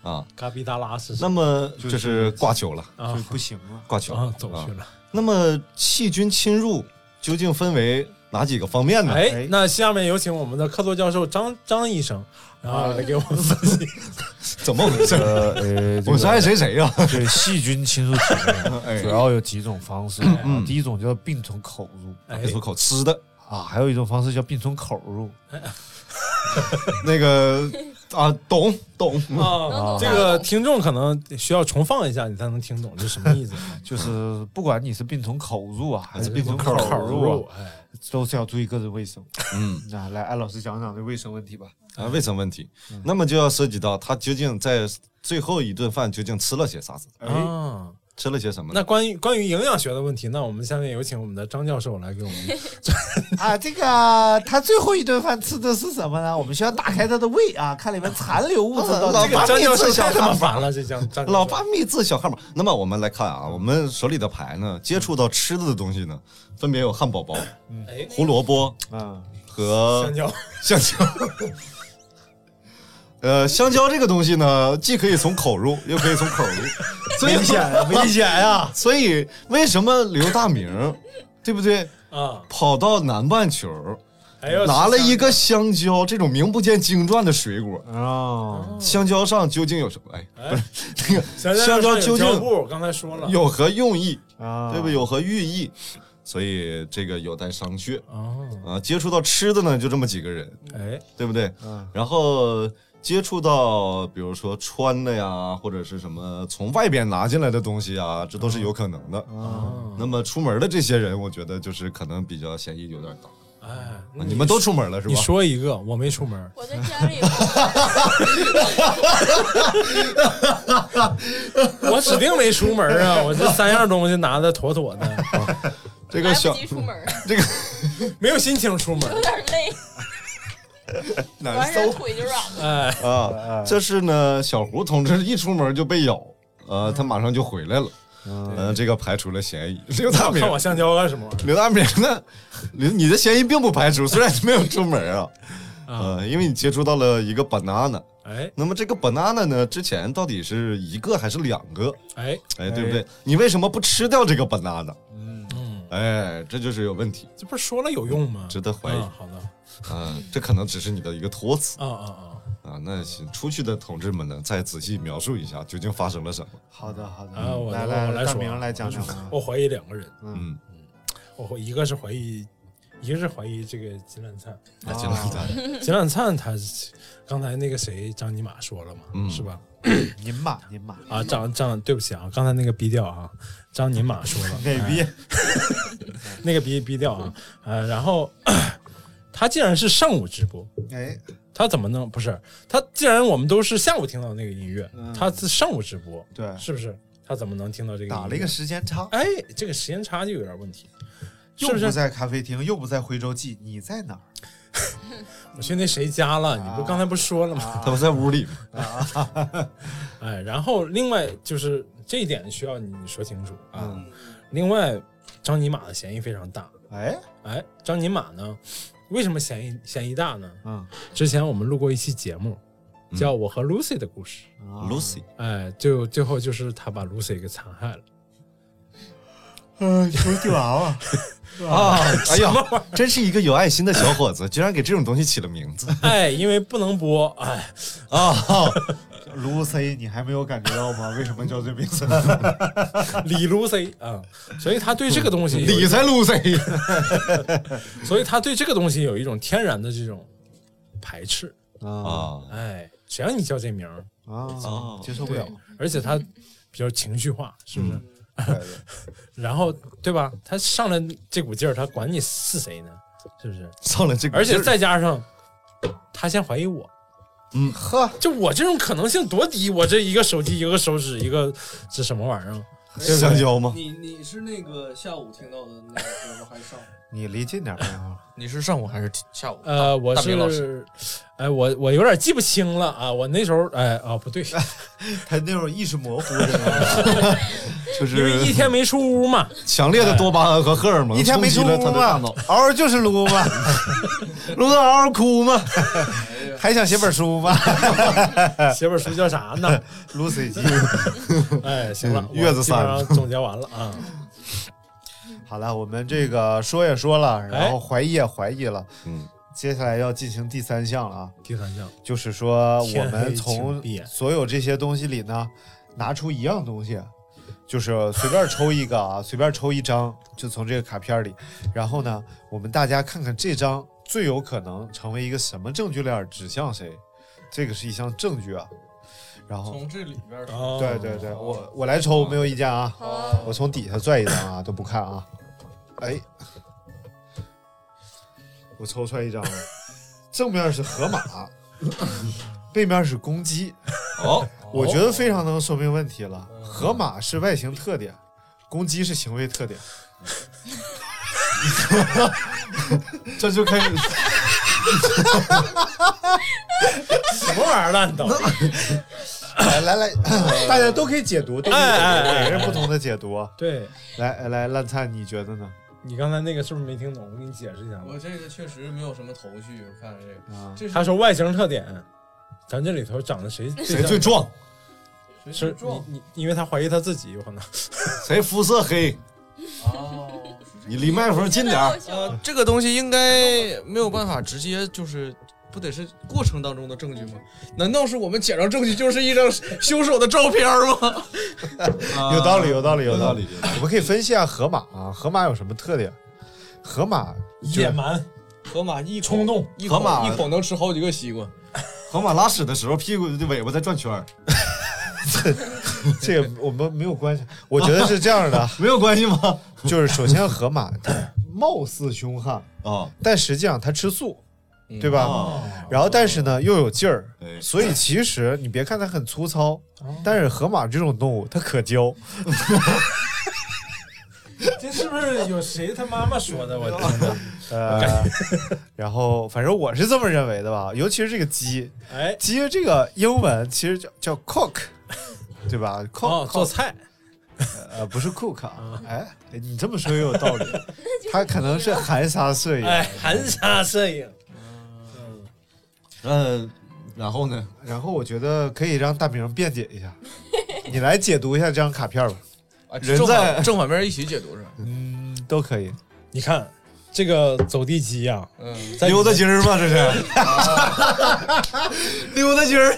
啊，嘎比达拉是那么就是挂球了，啊就不行了。挂球啊走去了。那么细菌侵入究竟分为哪几个方面呢？哎，那下面有请我们的客座教授张张医生，然后来给我们分析。怎么回事？呃，我是爱谁谁呀？对细菌侵入体内 哎主要有几种方式。第一种叫病从口入哎从口吃的啊，还有一种方式叫病从口入。那个啊，懂懂。啊，这个听众可能需要重放一下，你才能听懂这什么意思。就是不管你是病从口入啊，还是病从口口入啊，哎，都是要注意个人卫生。嗯。那来，艾老师讲讲这卫生问题吧。啊，卫生问题，那么就要涉及到他究竟在最后一顿饭究竟吃了些啥子，啊，吃了些什么？那关于关于营养学的问题，那我们下面有请我们的张教授来给我们。啊，这个他最后一顿饭吃的是什么呢？我们需要打开他的胃啊，看里面残留物质到底老 八张教授密字小汉堡，烦了，这张张老八密字小汉堡。那么我们来看啊，我们手里的牌呢，接触到吃的的东西呢，分别有汉堡包、哎，胡萝卜啊，和香蕉，香蕉。呃，香蕉这个东西呢，既可以从口入，又可以从口入，危险危险呀！所以为什么刘大明，对不对？啊，跑到南半球，拿了一个香蕉这种名不见经传的水果，哦，香蕉上究竟有什么？哎，哎不是那个香香蕉究竟？刚才说了，有何用意？啊，对不对？有何寓意？所以这个有待商榷哦，啊。接触到吃的呢，就这么几个人，哎，对不对？嗯然后接触到比如说穿的呀，或者是什么从外边拿进来的东西啊，这都是有可能的。哦，那么出门的这些人，我觉得就是可能比较嫌疑有点大。哎，啊你们都出门了是吧？你说一个，我没出门。我在家里，我指定没出门啊！我这三样东西拿的妥妥的，来 这个小出门，这个没有心情出门。有点累，难 完事儿受腿就软了。哎，啊。这是呢，小胡同志一出门就被咬，呃，他马上就回来了。呃，这个排除了嫌疑。刘大明看，我香蕉干什么？刘大明呢？刘，你的嫌疑并不排除，虽然你没有出门啊，呃，因为你接触到了一个 banana。哎那么这个 banana 呢，之前到底是一个还是两个？哎，哎，对不对？你为什么不吃掉这个 banana？嗯，哎，这就是有问题，这不是说了有用吗？值得怀疑啊。好的，嗯，这可能只是你的一个托词啊啊啊！啊。那行，出去的同志们呢，再仔细描述一下究竟发生了什么。好的好的，啊，我来我来来，大说来讲讲啊。我怀疑两个人，嗯，我怀一个是怀疑，一个是怀疑这个金烂灿。啊金兰灿，金烂灿他刚才那个谁张尼玛说了嘛，嗯是吧？您马您马啊，张张，对不起啊，刚才那个逼调啊，张尼玛说了，哪逼？那个逼逼掉啊，呃，然后 他竟然是上午直播，哎，他怎么能不是他？既然我们都是下午听到那个音乐，嗯他是上午直播，对是不是？他怎么能听到这个音乐？打了一个时间差，哎，这个时间差就有点问题，是不是？又不在咖啡厅，又不在徽州记，你在哪儿？我去那谁家了？你不刚才不说了吗？他不在屋里吗？哎，然后另外就是这一点需要你说清楚啊。嗯另外，张尼玛的嫌疑非常大。哎，哎，张尼玛呢，为什么嫌疑嫌疑大呢？嗯，之前我们录过一期节目，叫《我和 Lucy 的故事》。Lucy，哎，就最后就是他把 Lucy 给残害了。嗯，你说地娃娃 啊，哎呀，真是一个有爱心的小伙子，居然给这种东西起了名字哎，因为不能播，哎，啊！Lucy，你还没有感觉到吗？为什么叫这名字？李 Lucy 啊，所以他对这个东西有一理财 Lucy，所以他对这个东西有一种天然的这种排斥。啊哎，谁让你叫这名儿？啊哦，接受不了。而且他比较情绪化，是不是？然后对吧？他上来这股劲儿，他管你是谁呢？是不是？上来这个而且再加上他先怀疑我，嗯呵，就我这种可能性多低？我这一个手机，一个手指，一个这什么玩意儿？香蕉吗？你你是那个下午听到的那个歌吗？还是上午？你离近点儿啊！你是上午还是下午？呃，我是，哎，我我有点记不清了啊，我那时候，哎啊，不对，他那时候意识模糊的，就因为一天没出屋嘛，强烈的多巴胺和荷尔蒙一天没出屋嘛脑，，嗷嗷就是撸嘛，撸到嗷嗷哭嘛？还想写本书吗写本书叫啥呢？？Lucy 记。哎，行了，月子三总结完了啊。好了，我们这个说也说了，然后怀疑也怀疑了，嗯，接下来要进行第三项了啊，第三项，就是说我们从所有这些东西里呢，拿出一样东西，就是随便抽一个啊，随便抽一张，就从这个卡片里，然后呢，我们大家看看这张最有可能成为一个什么证据链指向谁，这个是一项证据啊。然后，从这里边儿哦，对对对，我我来抽，没有意见啊。我从底下拽一张啊，都不看啊。哎，我抽出来一张了，正面是河马，背面是公鸡。哦，我觉得非常能说明问题了。河马是外形特点，公鸡是行为特点。这就开始 什么玩意儿烂都？来来来，大家都可以解读，都可以哎哎哎每个人不同的解读。对来来，烂灿，你觉得呢？你刚才那个是不是没听懂？我给你解释一下吧。我这个确实没有什么头绪，我看这个，啊，这是他说外形特点，咱这里头长得谁谁最壮，谁是壮你你，因为他怀疑他自己有可能。谁肤色黑，哦，你离麦克风近点儿。呃，这个东西应该没有办法直接就是。不得是过程当中的证据吗？难道是我们捡着证据就是一张凶手的照片吗？有道理，有道理，有道理。我们可以分析一下河马啊，河马有什么特点？河马野蛮、河马一冲动，一河马一口能吃好几个西瓜。河马拉屎的时候，屁股的尾巴在转圈儿，这个我们没有关系。我觉得是这样的，没有关系吗？就是首先河马它 貌似凶悍，啊，但实际上它吃素，对吧？哦然后但是呢又有劲儿，哎所以其实你别看它很粗糙，但是河马这种动物它可教。这是不是有谁他妈妈说的？我听的。呃，然后反正我是这么认为的吧，尤其是这个鸡，哎，鸡这个英文其实叫叫 cook，对吧？cook、哦，做菜。呃不是 cook 啊，哎，哎你这么说也有道理，它可能是含沙射影。哎，含沙射影。嗯，然后呢？然后我觉得可以让大明辩解一下，你来解读一下这张卡片吧。啊，正人在反正反面一起解读是吧？嗯，都可以。你看这个走地鸡呀，嗯，在溜达鸡儿吗？这是 溜达鸡儿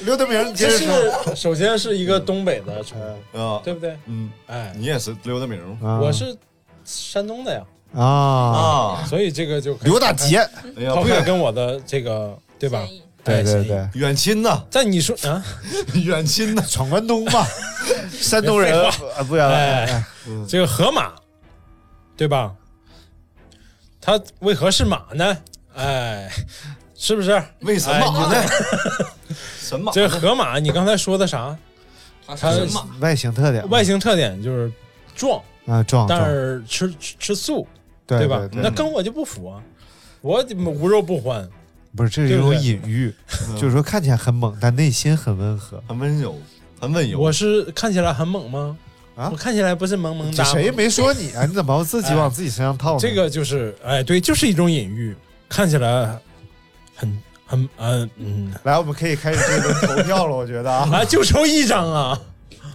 刘德明，你接这着说。是首先是一个东北的宠物，啊，对不对？嗯，哎，你也是溜达名吗？啊我是山东的呀，啊，啊，所以这个就可以刘大杰，哎呀，抛开不远跟我的这个对吧？对对哎，对，远亲呐，在你说啊，远亲呐，闯关东嘛，山东人啊，不远了。哎，这个河马，对吧？它为何是马呢？哎，是不是？为什么呢？神马这个河马，你刚才说的啥？它外形特点，外形特点就是壮，啊壮，但是吃吃吃素，对吧？那跟我就不符啊，我无肉不欢。不是这是一种隐喻，就是说看起来很猛，但内心很温和。很温柔，很温柔。我是看起来很猛吗？啊我看起来不是萌萌哒吗？谁没说你啊？你怎么自己往自己身上套呢？这个就是，哎，对，就是一种隐喻，看起来很很嗯嗯，来，我们可以开始这轮投票了，我觉得啊，啊，就抽一张啊，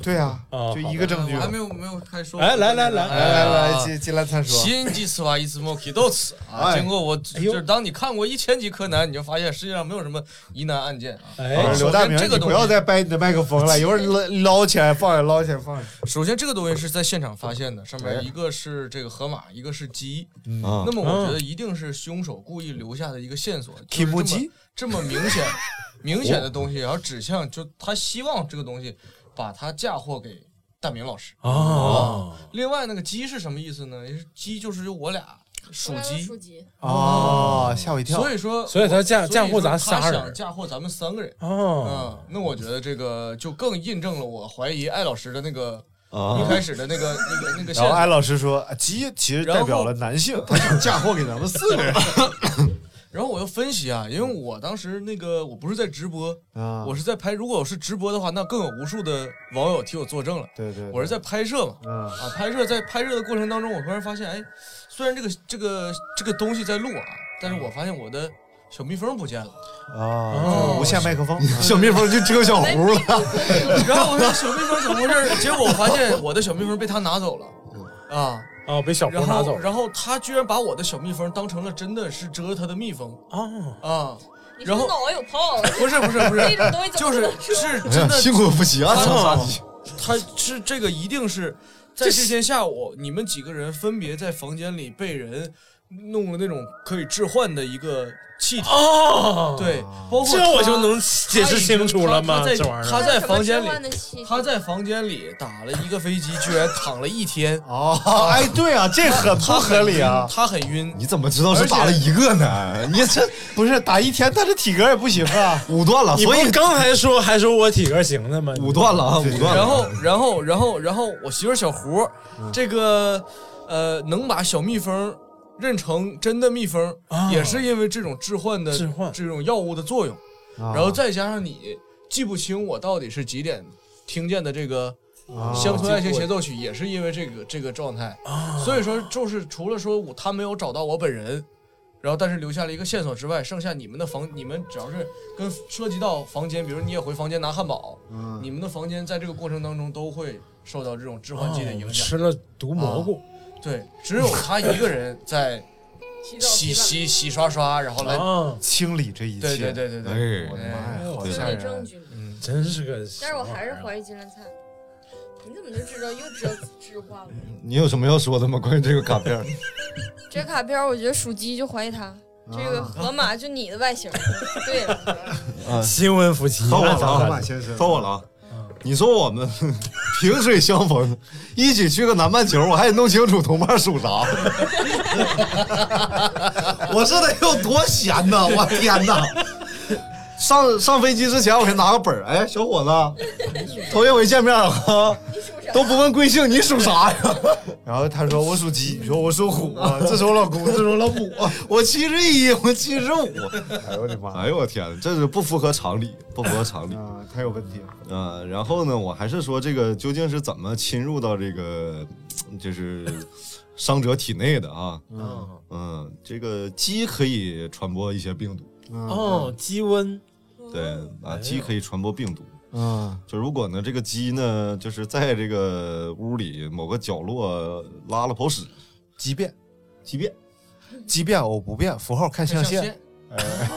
对啊，啊就一个证据。还没有没有开始说。哎来来来来来来，金金兰灿说，新几次吧，一次莫可都吃啊！哎经过我，就是当你看过一千集柯南，你就发现世界上没有什么疑难案件啊。哎呃刘大明，这个东西你不要再掰你的麦克风了，一会儿捞捞起来放下，捞起来放下。首先，这个东西是在现场发现的，上面一个是这个河马，一个是鸡。啊那么我觉得一定是凶手故意留下的一个线索，这么提木鸡这么明显、明显的东西，然后指向就他希望这个东西把它嫁祸给大明老师。哦，另外那个鸡是什么意思呢？也是鸡就是我俩属鸡，属鸡，哦，吓我一跳。所以说，所以他嫁所以嫁祸咱说仨人他想嫁祸咱们三个人。哦，嗯，那我觉得这个就更印证了我怀疑艾老师的那个啊一开始的那个那个那个。然后艾老师说，啊鸡其实代表了男性，他想嫁祸给咱们四个人。然后我又分析啊，因为我当时那个我不是在直播，啊我是在拍。如果我是直播的话，那更有无数的网友替我作证了。对对，我是在拍摄嘛，嗯啊，拍摄在拍摄的过程当中，我突然发现，哎，虽然这个这个这个东西在录啊，但是我发现我的小蜜蜂不见了。啊，无线麦克风，小蜜蜂就遮小胡了。然后我说小蜜蜂怎么回事？结果我发现我的小蜜蜂被他拿走了，啊，哦，被小胡然后拿走了，然后他居然把我的小蜜蜂当成了真的是蛰他的蜜蜂啊，啊，你然后脑袋有泡，不是不是不是种东西，怎就是是真的辛苦不起啊，他长杀鸡。他是这个一定是在这天下午，你们几个人分别在房间里被人弄了那种可以置换的一个气体，哦，对，包括这我就能解释清楚了吗？他在这玩意儿，他在房间里他在房间里打了一个飞机，居然躺了一天，哦，哎，对啊，这很不合理啊。他很晕，你怎么知道是打了一个呢？你这不是打一天，但是体格也不行啊。五段了，你所以刚才说还说我体格行的吗？五段了啊，五段。然后，然后，然后，然后，我媳妇小胡，这个呃，能把小蜜蜂认成真的蜜蜂，啊。也是因为这种置换的置换这种药物的作用，然然后再加上你记不清我到底是几点听见的这个啊。乡村爱情协奏曲，也是因为这个这个状态，啊，所以说就是除了说我他没有找到我本人。然后，但是留下了一个线索之外，剩下你们的房，你们只要是跟涉及到房间，比如你也回房间拿汉堡，嗯。你们的房间在这个过程当中都会受到这种致幻剂的哦影响。吃了毒蘑菇，对，只有他一个人在 洗洗洗刷刷，然后来，啊，清理这一切。对对对对对，哎我的妈哎呀，好对吓人证！据。嗯，真是个，但是我还是怀疑金兰灿，你怎么就知道又知道知话了？你有什么要说的吗？关于这个卡片？这卡片我觉得属鸡就怀疑他，这个河马就你的外形。对了，啊，新婚夫妻，到我了河马啊，先生，到我了啊。你说我们萍水相逢，一起去个南半球，我还得弄清楚同伴属啥。我是得有多闲呐！我天哪！上上飞机之前，我先拿个本儿。哎，小伙子，头一回见面啊，都不问贵姓，你属啥呀？然后他说我属鸡，你说我属虎啊，这是我老公，这是我老母。我七十一，我七十五。哎呦我的妈！哎呦我天，这是不符合常理，不符合常理。啊，太有问题了。呃，然后呢，我还是说这个究竟是怎么侵入到这个就是伤者体内的啊？嗯嗯，这个鸡可以传播一些病毒，嗯哦，鸡瘟，对啊，鸡可以传播病毒。嗯就如果呢，这个鸡呢，就是在这个屋里某个角落拉了泡屎，畸变，鸡便，畸变偶不变，符号看象限。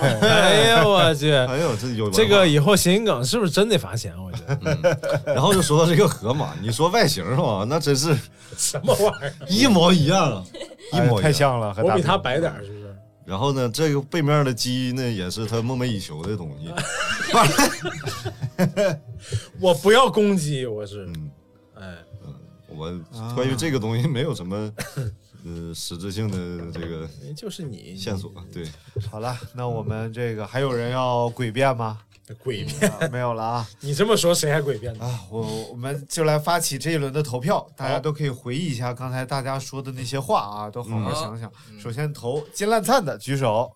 哎呀，我去，哎呦，这有这个以后谐音梗是不是真得罚钱？我觉得 然后就说到这个河马，你说外形是吧？那真是什么玩意儿？一模一样啊，一模一样。哎太像了，和我大比他白点儿是不是？然后呢，这个背面的鸡呢，也是他梦寐以求的东西。我不要公鸡，我是，嗯，哎，我关于这个东西没有什么呃实质性的这个就是你线索。对，好了，那我们这个还有人要诡辩吗？诡辩，啊没有了啊 你这么说谁还诡辩呢？啊！我我们就来发起这一轮的投票，大家都可以回忆一下刚才大家说的那些话啊，都好好想想。首先投金烂灿的举手，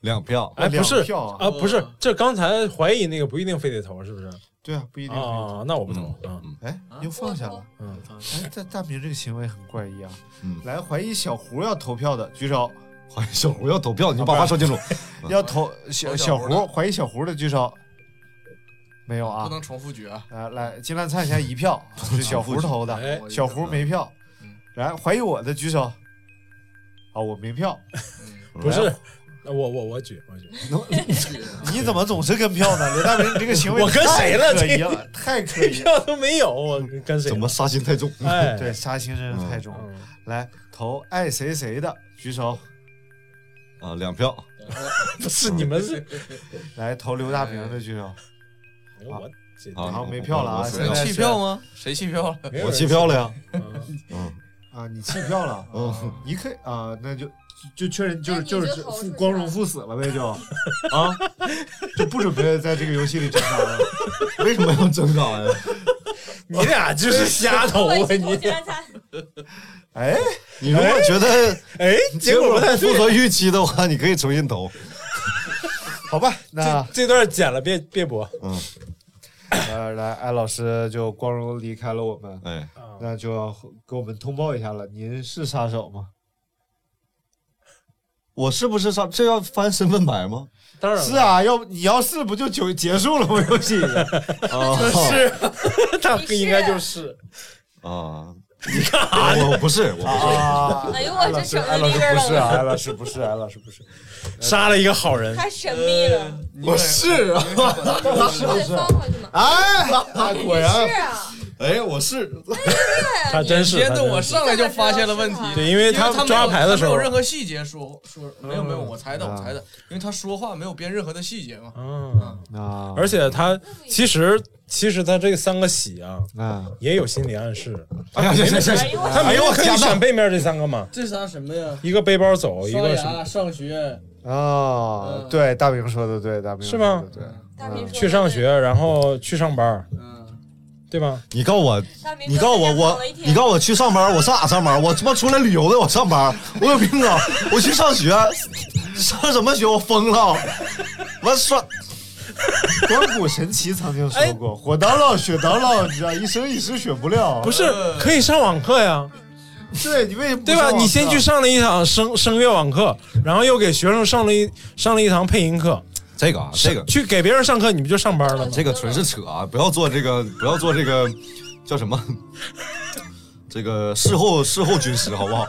两票。哎，不是票啊啊，不是，这刚才怀疑那个不一定非得投，是不是？对啊，不一定。啊，那我不投嗯。哎，又放下了。嗯，哎，大大明这个行为很怪异啊。嗯，来，怀疑小胡要投票的举手。怀疑小胡要投票，你就把话说清楚。要投小小小胡，怀疑小胡的举手。没有啊不。能重复举啊。来来，金兰灿现在一票 是小胡投的哎，小胡没票。来，怀疑我的举手。啊，我没票。不是，我我我举我举。你怎么总是跟票呢？刘大明，你这个行为我跟谁了这个太可疑了，太可疑了。票都没有，我跟谁？怎么杀心太重？哎，对，杀心真是太重。来，投爱谁谁的举手。啊，两票。不是你们是？来，投刘大明的举手。我这好，好没票了啊！我现在弃票？吗？谁弃票了？我弃票了呀。嗯啊，你弃票了。嗯，你可以啊，那就就确认就是就是就投出去赴光荣赴死了呗，就啊，就不准备在这个游戏里挣扎了。为什么要挣扎呀？你俩就是瞎投啊你！哎，你如果觉得哎，结果不太。符合预期的话，你可以重新投。好吧，那这这段剪了，别别播。嗯，呃，来，艾老师就光荣离开了我们，哎，那就要给我们通报一下了。您是杀手吗？我是不是上？这要翻身份牌吗？当然是，啊，要你要是不就就结束了吗？游戏啊，是，他应该就是。啊，你干啥？我不是，我不是。啊，哎呦我这省艾老师了不是啊，了，艾老师不是，艾老师不是，杀了一个好人，太神秘了，我是啊，是得放回去吗？哎，果然是啊，哎，我是。他真是。真是。我上来就发现了问题，对，因为他他抓牌的时候没有任何细节说说没有没有，我猜的嗯我猜的，因为他说话没有编任何的细节嘛。嗯，啊，而且他其实其实他这三个喜啊啊，也有心理暗示，哎呀，行行行行，他没有可以选背面这三个嘛，这仨什么呀？一个背包走，一个什么、上学，啊，对，大明说的对，大明是吗？对，大明去上学，然后去上班，嗯，对吧？你告诉我，你告诉我，我你告诉我去上班，我上哪上班？我他妈出来旅游的，我上班，我有病啊！我去上学，上什么学？我疯了！我说，关谷神奇曾经说过，火当孬，雪当孬，你知道，一生一世学不了。不是可以上网课呀，对你为什么对吧？你先去上了一堂声声乐网课，然后又给学生上了一上了一堂配音课，这个啊，这个去给别人上课，你不就上班了吗？这个纯是扯啊！不要做这个，不要做这个叫什么？这个事后事后军师好不好？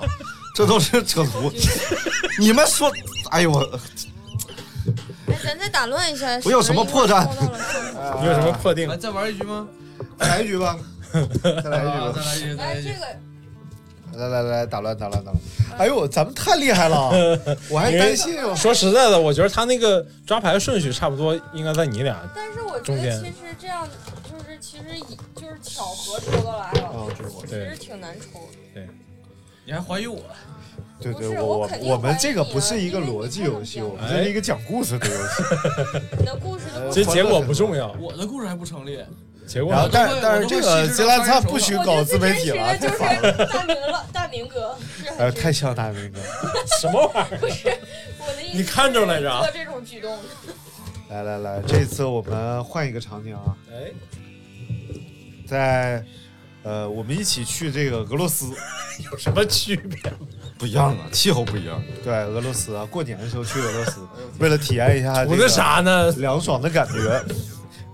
这都是扯犊。你们说，哎呦我，哎，咱再打乱一下，我有什么破绽你有什么破定来？再玩一局吗？再来一局吧，再来一局吧，啊再来一局，再来哎，一局这。个来来来，打乱打乱打乱！哎呦，咱们太厉害了，我还担心哦。说实在的，我觉得他那个抓牌顺序差不多应该在你俩。但是我觉得其实这样就是其实以就是巧合抽到了艾老哦师，其实挺难抽的。对你还怀疑我？对对，我我们这个不是一个逻辑游戏，我们这是一个讲故事的游戏。你的故事都其实结果不重要，我的故事还不成立。结果然后，但是但是这个我都会细致金兰灿不许搞自媒体了，太烦了。大明了，大明哥是哎，太像大明哥。什么玩意儿？不是我的意思，你看着来着啊做这种举动，来来来，这次我们换一个场景啊，哎，在呃，我们一起去这个俄罗斯，有什么区别？不一样啊，气候不一样。对，俄罗斯啊，过年的时候去俄罗斯，为了体验一下这图的个啥呢？凉爽的感觉，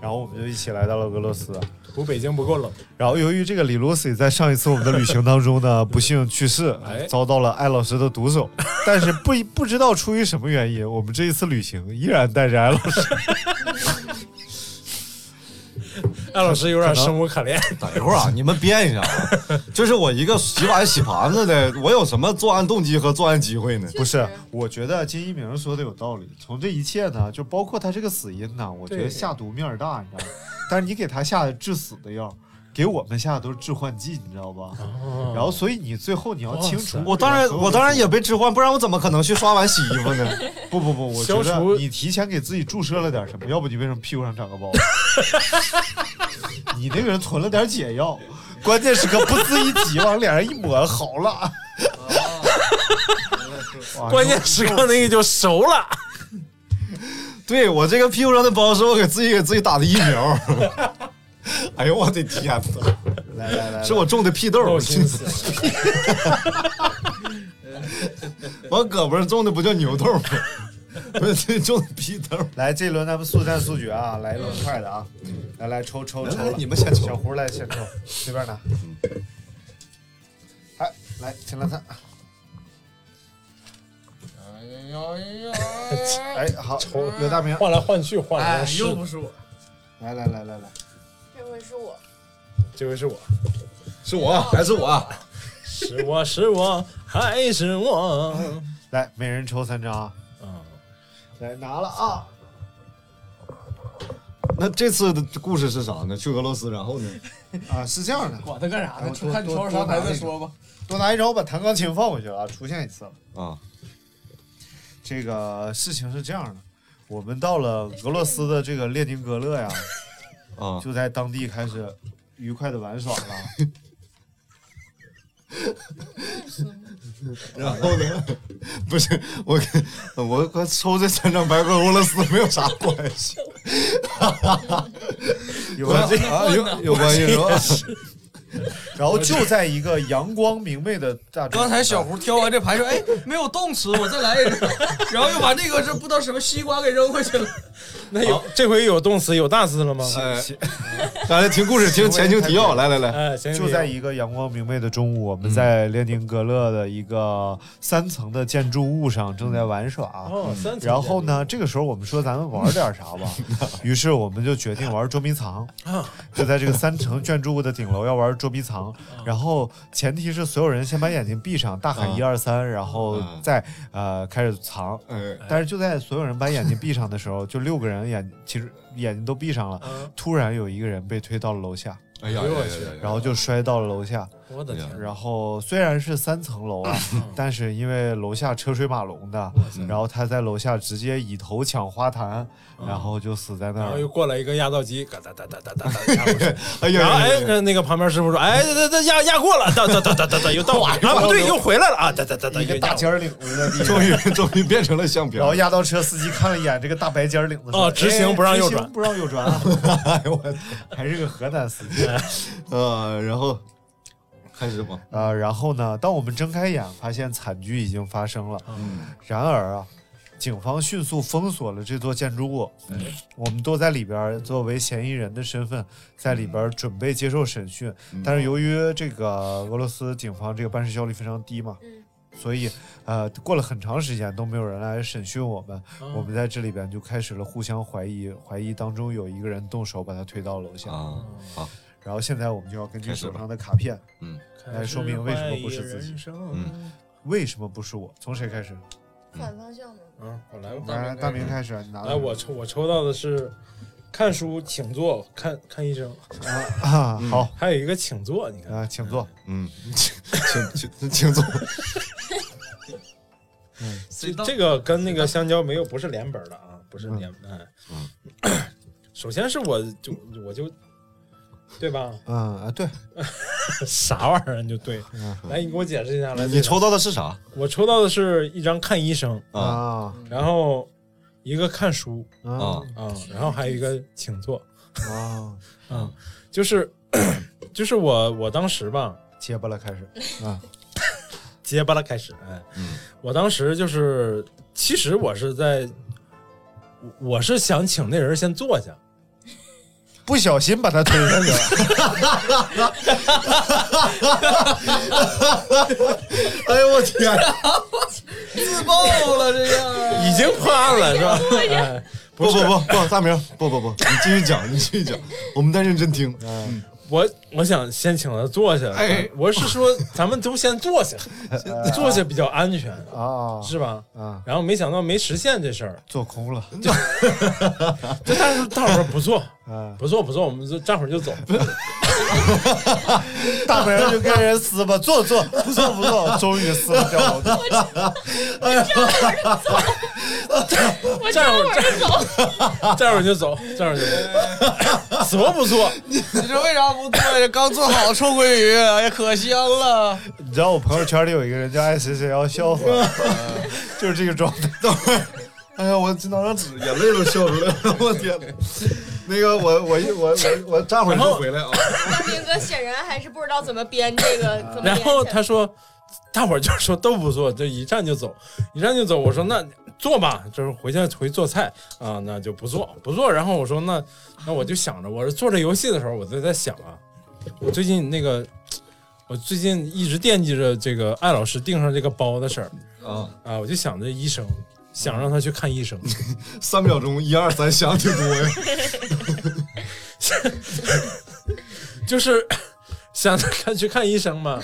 然后我们就一起来到了俄罗斯。图北京不够冷。然后由于这个李罗斯在上一次我们的旅行当中呢，不幸去世哎，遭到了艾老师的毒手。但是不不知道出于什么原因，我们这一次旅行依然带着艾老师。艾老师有点生无可恋。等一会儿啊，你们编一下啊，就是我一个洗碗洗盘子的，我有什么作案动机和作案机会呢？不是，我觉得金一鸣说的有道理。从这一切呢，就包括他这个死因呢，我觉得下毒面儿大，你知道吗？但是你给他下的致死的药，给我们下的都是致幻剂，你知道吧？然后，所以你最后你要清除。我当然，我当然也被置换，不然我怎么可能去刷碗洗衣服呢？不不不，我觉得你提前给自己注射了点什么，要不你为什么屁股上长个包？你那个人囤了点解药，关键时刻不自一挤，往脸上一抹，好了。哇关键时刻那个就熟了。对我这个屁股上的包是我给自己给自己打的疫苗。哎呦我的天哪！来来来，是我种的屁豆儿，够心思。我胳膊上种的不叫牛豆吗？不是这种的屁豆。来这轮咱们速战速决啊，来一轮快的啊！来来抽抽抽，你们先抽小胡来先抽，随便拿。哎，来秦乐灿，哎好，抽刘大明，换来换去，换来又不是我，来来来来来，这回是我，这回是我，是我还是我？是我是我还是我？来每人抽三张啊！嗯，来拿了啊！那这次的故事是啥呢？去俄罗斯，然后呢？啊，是这样的，管他干啥呢？多看你抽啥牌再说吧。多拿一张，我把弹钢琴放回去了啊，出现一次了。啊，这个事情是这样的，我们到了俄罗斯的这个列宁格勒呀，啊，就在当地开始愉快的玩耍了。然后呢？不是我跟，我我抽这三张牌跟俄罗斯没有啥关系，有关系啊有有关系是吧？然后就在一个阳光明媚的大刚才小胡挑完这牌说：“哎，没有动词，我再来一个。”然后又把那个这不知道什么西瓜给扔回去了。那有这回有动词有大字了吗？哎，刚才 听故事听前情提要，来来来，哎，行，就在一个阳光明媚的中午，我们在列宁格勒的一个三层的建筑物上正在玩耍。哦，三层然后呢，这个时候我们说咱们玩点啥吧，于是我们就决定玩捉迷藏，啊。就在这个三层建筑物的顶楼要玩捉迷藏。啊。然后前提是所有人先把眼睛闭上，大喊啊。一二三，然后嗯再呃开始藏。哎，但是就在所有人把眼睛闭上的时候，就六个人眼其实眼睛都闭上了，嗯。突然有一个人被推到了楼下，哎呀。然后就摔到了楼下。我的天，然后虽然是三层楼啊，但是因为楼下车水马龙的，然后他在楼下直接以头抢花坛，然后就死在那儿然后又。过来一个压道机，嘎哒哒哒哒哒哒压过去。哎呀然后哎，那那个旁边师傅说，哎，这这压压过了，哒哒哒哒哒哒，又到我啊，不对，又回来了啊，哒哒哒哒，一个大尖儿领子在地，终于终于变成了相然后。压到车司机看了一眼这个大白尖儿领子，说哦直行哎不让右转不让右转啊！哎呦我，还是个河南司机呃，然后开始吗。啊。然后呢，当我们睁开眼，发现惨剧已经发生了。嗯，然而啊，警方迅速封锁了这座建筑物，我们都在里边儿作为嫌疑人的身份，在里边儿准备接受审讯。但是由于这个俄罗斯警方这个办事效率非常低嘛，所以呃过了很长时间都没有人来审讯我们，我们在这里边就开始了互相怀疑，怀疑当中有一个人动手把他推到楼下。啊，好，然后现在我们就要根据手上的卡片，嗯来说明为什么不是自己嗯，为什么不是我？从谁开始？反方向的。嗯，我来吧。来，大明开始，你拿来，我抽我抽到的是看书请坐，看看医生，啊，好还有一个请坐，你看，啊，请坐。嗯，请请请请坐。这这个跟那个香蕉没有不是连本的啊，不是连哎。首先是我就我就对吧？嗯啊，对，啥玩意儿就对。来，你给我解释一下来。你抽到的是啥？我抽到的是一张看医生，啊。啊然后一个看书。啊。啊啊，然后还有一个请坐，啊，啊，就是 就是我我当时吧，结巴了，开始。啊，结巴了开始，哎，嗯。我当时就是，其实我是在，我是想请那人先坐下，不小心把他推上去了。哎呦我天！自爆了，这个已经破案了是吧？不不不不，大明，不不不，你继续讲，你继续讲，我们在认真听。嗯我我想先请他坐下，哎我是说咱们都先坐下，坐下比较安全，啊是吧？啊，然后没想到没实现这事儿，做空了这 但是大伙儿不错，啊！不错不错，我们就站会儿就走。大不了就跟人撕吧，坐坐，不错不错，终于撕了掉。我站会儿就走。站会儿就走，站会儿就走，错不错？你说为啥不做呀？刚做好臭鳜鱼，哎呀，可香了。你知道我朋友圈里有一个人叫爱谁谁要笑死了，就是这个状态。哎呀，我这拿张纸，眼泪都笑出来了，我天哪！那个我我一我我我站会儿就回来啊。大兵哥显然还是不知道怎么编这个，怎么然后他说，大伙儿就说都不做，就一站就走，一站就走。我说那做吧，就是回家回做菜啊，那就不做不做。然后我说那那我就想着，我是做这游戏的时候，我就在想啊，我最近那个。我最近一直惦记着这个艾老师订上这个包的事儿啊啊，我就想着医生，想让他去看医生。三秒钟，一二三，想挺多呀。就是想他去看医生嘛，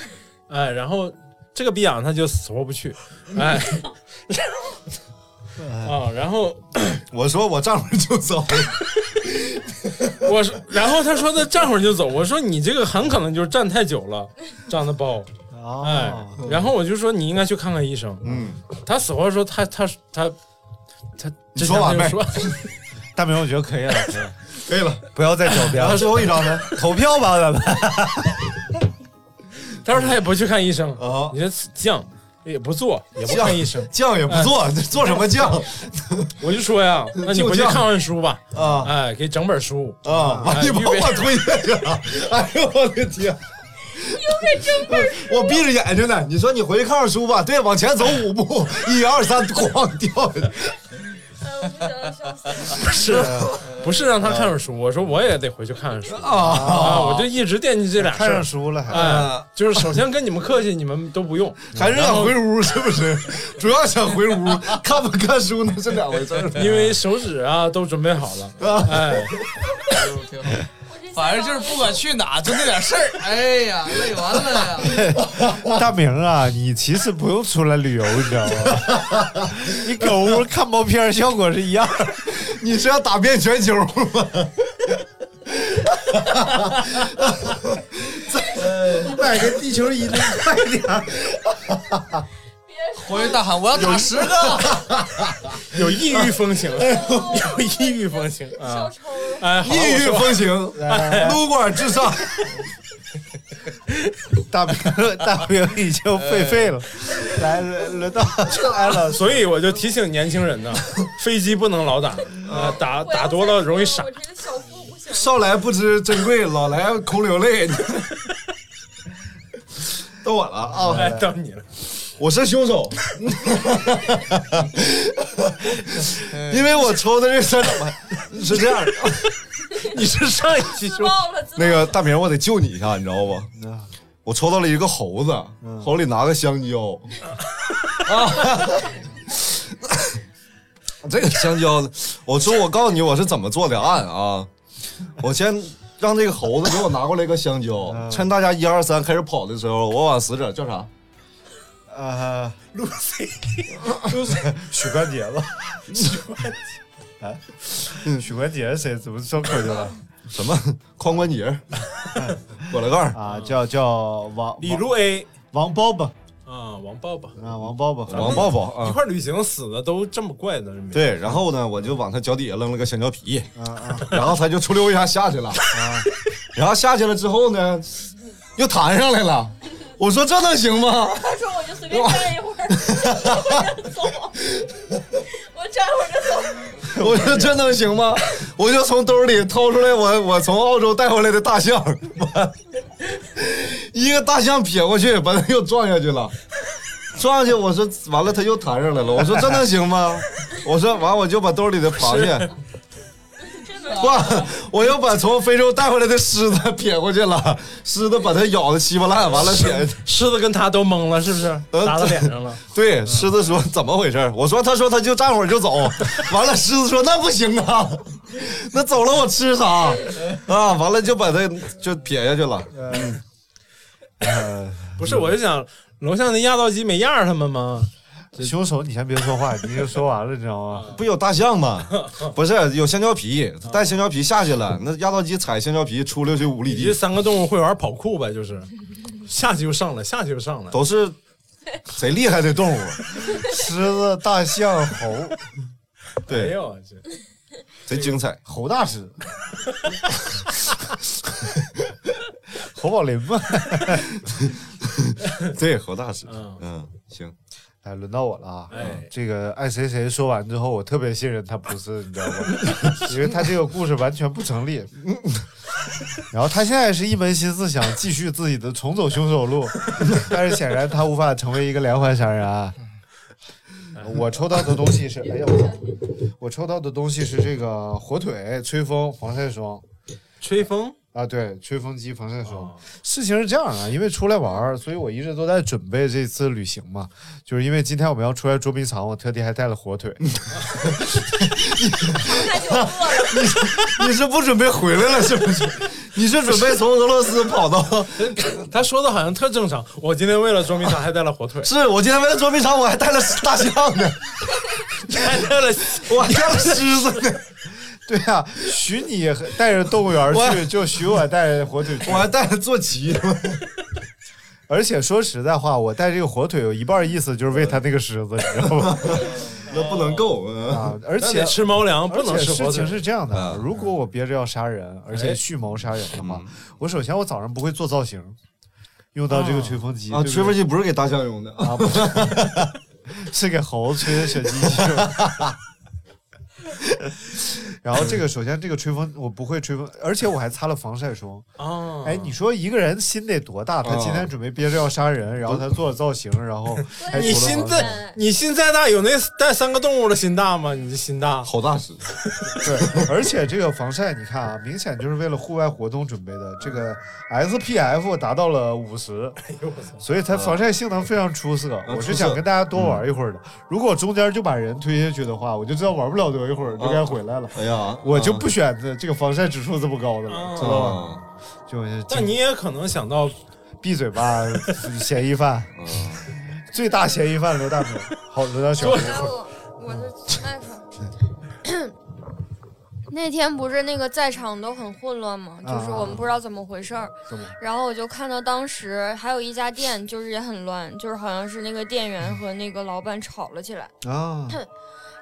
哎，然后这个逼养他就死活不去，哎，啊，然后 我说我站会儿就走，我说，然后他说他站会儿就走，我说你这个很可能就是站太久了长的包，哎，然后我就说你应该去看看医生，嗯，他死活说他他他他，你说完没之前他就说。大明，我觉得可以了，可以了，可以了，不要再狡辩了。最后一张呢？投票吧，咱们。他说他也不去看医生。啊，你这犟也不做，也不看医生，犟也不做，这做什么犟？我就说呀，那你回去看看书吧，啊，哎，给整本书。啊，完哎你把预备。我推下去了，哎呦我的天！又给整本我闭着眼睛呢，你说你回去看看书吧，对，往前走五步，一二三，哐掉下去。不是，不是让他看本书，我说我也得回去看看书啊啊！我就一直惦记这俩事儿。看上书了就是首先跟你们客气，你们都不用，还是想回屋是不是？主要想回屋，看不看书那是两回事。因为手指啊都准备好了，哎，反正就是不管去哪，就那点事儿。哎呀，累完了呀！大明啊，你其实不用出来旅游，你知道吗？你搁屋看毛片儿效果是一样。你是要打遍全球吗？买个地球仪，快点儿！回去大喊我要打十个。有异域风情，有异域风情啊！哎，好异域风情，撸管至上。大兵，大兵已经废废了。来，轮轮到艾老师。所以我就提醒年轻人呢，飞机不能老打，啊，打打多了容易傻。少来不知珍贵，老来空流泪。到我了啊！哎，到你了，我是凶手，因为我抽的这三张 是这样的，你是上一期说那个大明，我得救你一下，你知道不？我抽到了一个猴子，手里拿个香蕉。啊这个香蕉，我说我告诉你我是怎么做的案啊！我先让这个猴子给我拿过来一个香蕉，趁大家一二三开始跑的时候，我往死者叫啥？呃，露 C，露 C，许冠杰吧？许冠杰。啊？许冠杰是谁？怎么说口去了？什么？髋关节？果了盖儿。啊，叫叫王李路 A，王包包啊，王抱抱啊，王抱抱，王抱抱啊。一块旅行死的都这么怪的，对，然后呢，我就往他脚底下扔了个香蕉皮，啊啊。然后他就出溜一下下去了，啊。然后下去了之后呢，又弹上来了。我说这能行吗？他说我就随便站一会儿，我就走，我站会儿就走。我说这能行吗？我就从兜里掏出来我我从澳洲带回来的大象，一个大象撇过去，把他又撞下去了。撞上去，我说完了，他又弹上来了。我说这能行吗？我说完，我就把兜里的螃蟹，不，我又把从非洲带回来的狮子撇过去了，狮子把它咬的稀巴烂，完了撇。狮子跟他都懵了，是不是？打到脸上了。对，狮子说怎么回事？我说他说他就站会儿就走，完了狮子说那不行啊，那走了我吃啥啊？完了就把它就撇下去了。呃，不是，我就想楼下那压道机没压着他们吗？凶手，你先别说话，你就说完了，你知道吗？不有大象吗？不是有香蕉皮，带香蕉皮下去了，那压道机踩香蕉皮出溜去五里地这地，三个动物会玩跑酷呗，就是下去就上来，下去就上来。都是贼厉害的动物。狮子、大象、猴，没对，有这贼精彩。猴大师，侯宝林吧？对，侯大师，嗯嗯，行，哎，轮到我了啊！哎这个爱谁谁说完之后，我特别信任他不是，你知道吗？因为他这个故事完全不成立。然后他现在是一门心思想继续自己的重走凶手路，但是显然他无法成为一个连环杀人案。我抽到的东西是，哎呀，我我抽到的东西是这个火腿、吹风、防晒霜。吹风啊，对，吹风机、防晒霜。事情是这样啊，因为出来玩，所以我一直都在准备这次旅行嘛。就是因为今天我们要出来捉迷藏，我特地还带了火腿。你你是不准备回来了是不是？你是准备从俄罗斯跑到？他说的好像特正常。我今天为了捉迷藏还带了火腿，是我今天为了捉迷藏我还带了大象呢，还带了我还带了狮子呢。对啊、许你带着动物园去，就许我带着火腿去。我还带着坐骑。而且说实在话，我带这个火腿有一半意思就是喂它那个狮子，你知道吗？那不能够啊！而且吃猫粮不能吃火腿事情是这样的，嗯如果我憋着要杀人，而且蓄谋杀人的话，我首先我早上不会做造型，用到这个吹风机啊，吹风机不是给大象用的啊，不是 是给猴子吹的小机器用。然后这个首先这个吹风我不会吹风，而且我还擦了防晒霜。哦哎，你说一个人心得多大？他今天准备憋着要杀人，然后他做了造型，然后你心再你心再大，有那带三个动物的心大吗？你这心大，好大使。对，而且这个防晒，你看啊，明显就是为了户外活动准备的。这个 SPF 达到了五十，所以它防晒性能非常出色。我是想跟大家多玩一会儿的。如果中间就把人推下去的话，我就知道玩不了多一会儿就该回来了。哎呀，我就不选择这个防晒指数这么高的了，知道吧？就但你也可能想到闭嘴吧，嫌疑犯，最大嫌疑犯刘大明。好，轮到小我是麦克。那天不是那个在场都很混乱吗？啊就是我们不知道怎么回事儿。怎么？然后我就看到当时还有一家店，就是也很乱，就是好像是那个店员和那个老板吵了起来。啊，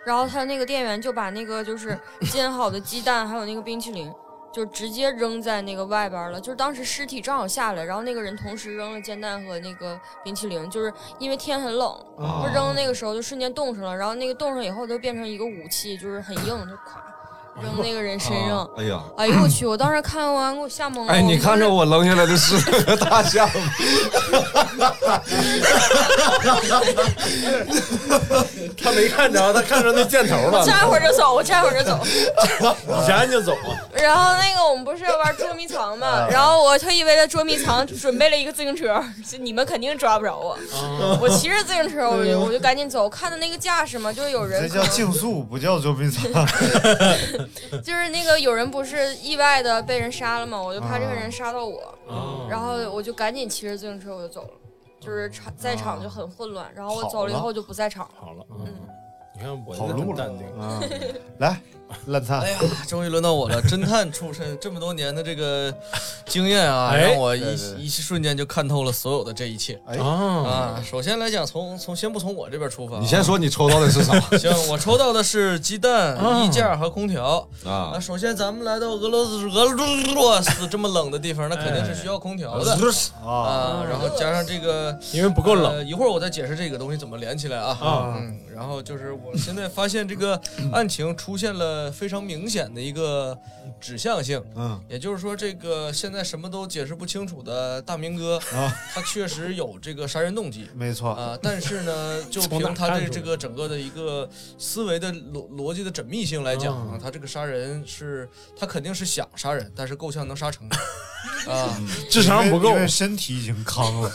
然后他那个店员就把那个就是煎好的鸡蛋还有那个冰淇淋，就直接扔在那个外边了。就是当时尸体正好下来，然后那个人同时扔了煎蛋和那个冰淇淋，就是因为天很冷，哦就扔那个时候就瞬间冻上了，然后那个冻上以后就变成一个武器，就是很硬，就咵扔那个人身上。哎呀，哎呦我去！我当时看完给我吓懵了。哎，你看着我扔下来的是个 大象吗？他没看着，他看着那箭头了。我站会儿就走，我站会儿就走。你站就走啊！然后那个我们不是玩捉迷藏啊嘛，然后我特意为了捉迷藏准备了一个自行车，你们肯定抓不着我。啊我骑着自行车，我就我就赶紧走，看到那个架势嘛，就是有人这叫竞速，不叫捉迷藏。就是那个有人不是意外的被人杀了吗，我就怕这个人杀到我，哦然后我就赶紧骑着自行车我就走了，就是场在场就很混乱，然后我走了以后就不在场。好了，嗯，你看我跑路淡定。啊！来，烂菜。哎呀，终于轮到我了！侦探出身，这么多年的这个 经验啊，哎让我一对对一瞬间就看透了所有的这一切。哎啊，首先来讲，从从先不从我这边出发啊，你先说你抽到的是啥？行，我抽到的是鸡蛋、啊衣架和空调。啊那首先咱们来到俄罗斯俄罗斯这么冷的地方，那肯定是需要空调的啊，啊。然后加上这个，因为不够冷呃一会儿我再解释这个东西怎么连起来啊。啊嗯，然后就是我现在发现这个案情出现了呃非常明显的一个指向性，嗯也就是说，这个现在什么都解释不清楚的大明哥，啊，他确实有这个杀人动机。没错。啊、但是呢，就凭他的这这个整个的一个思维的逻逻辑的缜密性来讲啊，嗯他这个杀人是他肯定是想杀人，但是够呛能杀成 啊。智商不够因为身体已经康了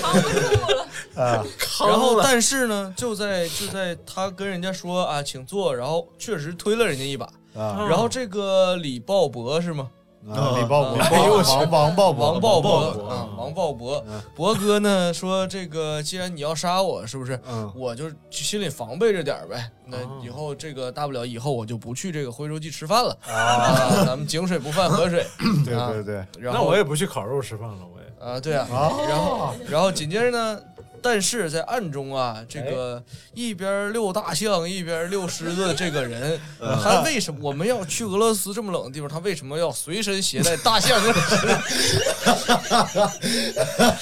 扛不住了，啊。然后，但是呢，就在就在他跟人家说啊，请坐，然后确实推了人家一把，啊然后这个李鲍勃是吗？啊！李鲍勃，哎呦我去王王鲍勃，王鲍勃王鲍勃嗯，博哥呢说这个，既然你要杀我，是不是？嗯我就心里防备着点儿呗。那哦以后这个大不了以后我就不去这个回州记吃饭了啊，啊，咱们井水不犯河水。对 啊对对，那我也不去烤肉吃饭了，我也。啊，对啊，啊然后然后紧接着呢，但是在暗中啊，这个一边遛大象一边遛狮子这个人，他为什么我们要去俄罗斯这么冷的地方？他为什么要随身携带大象跟狮子？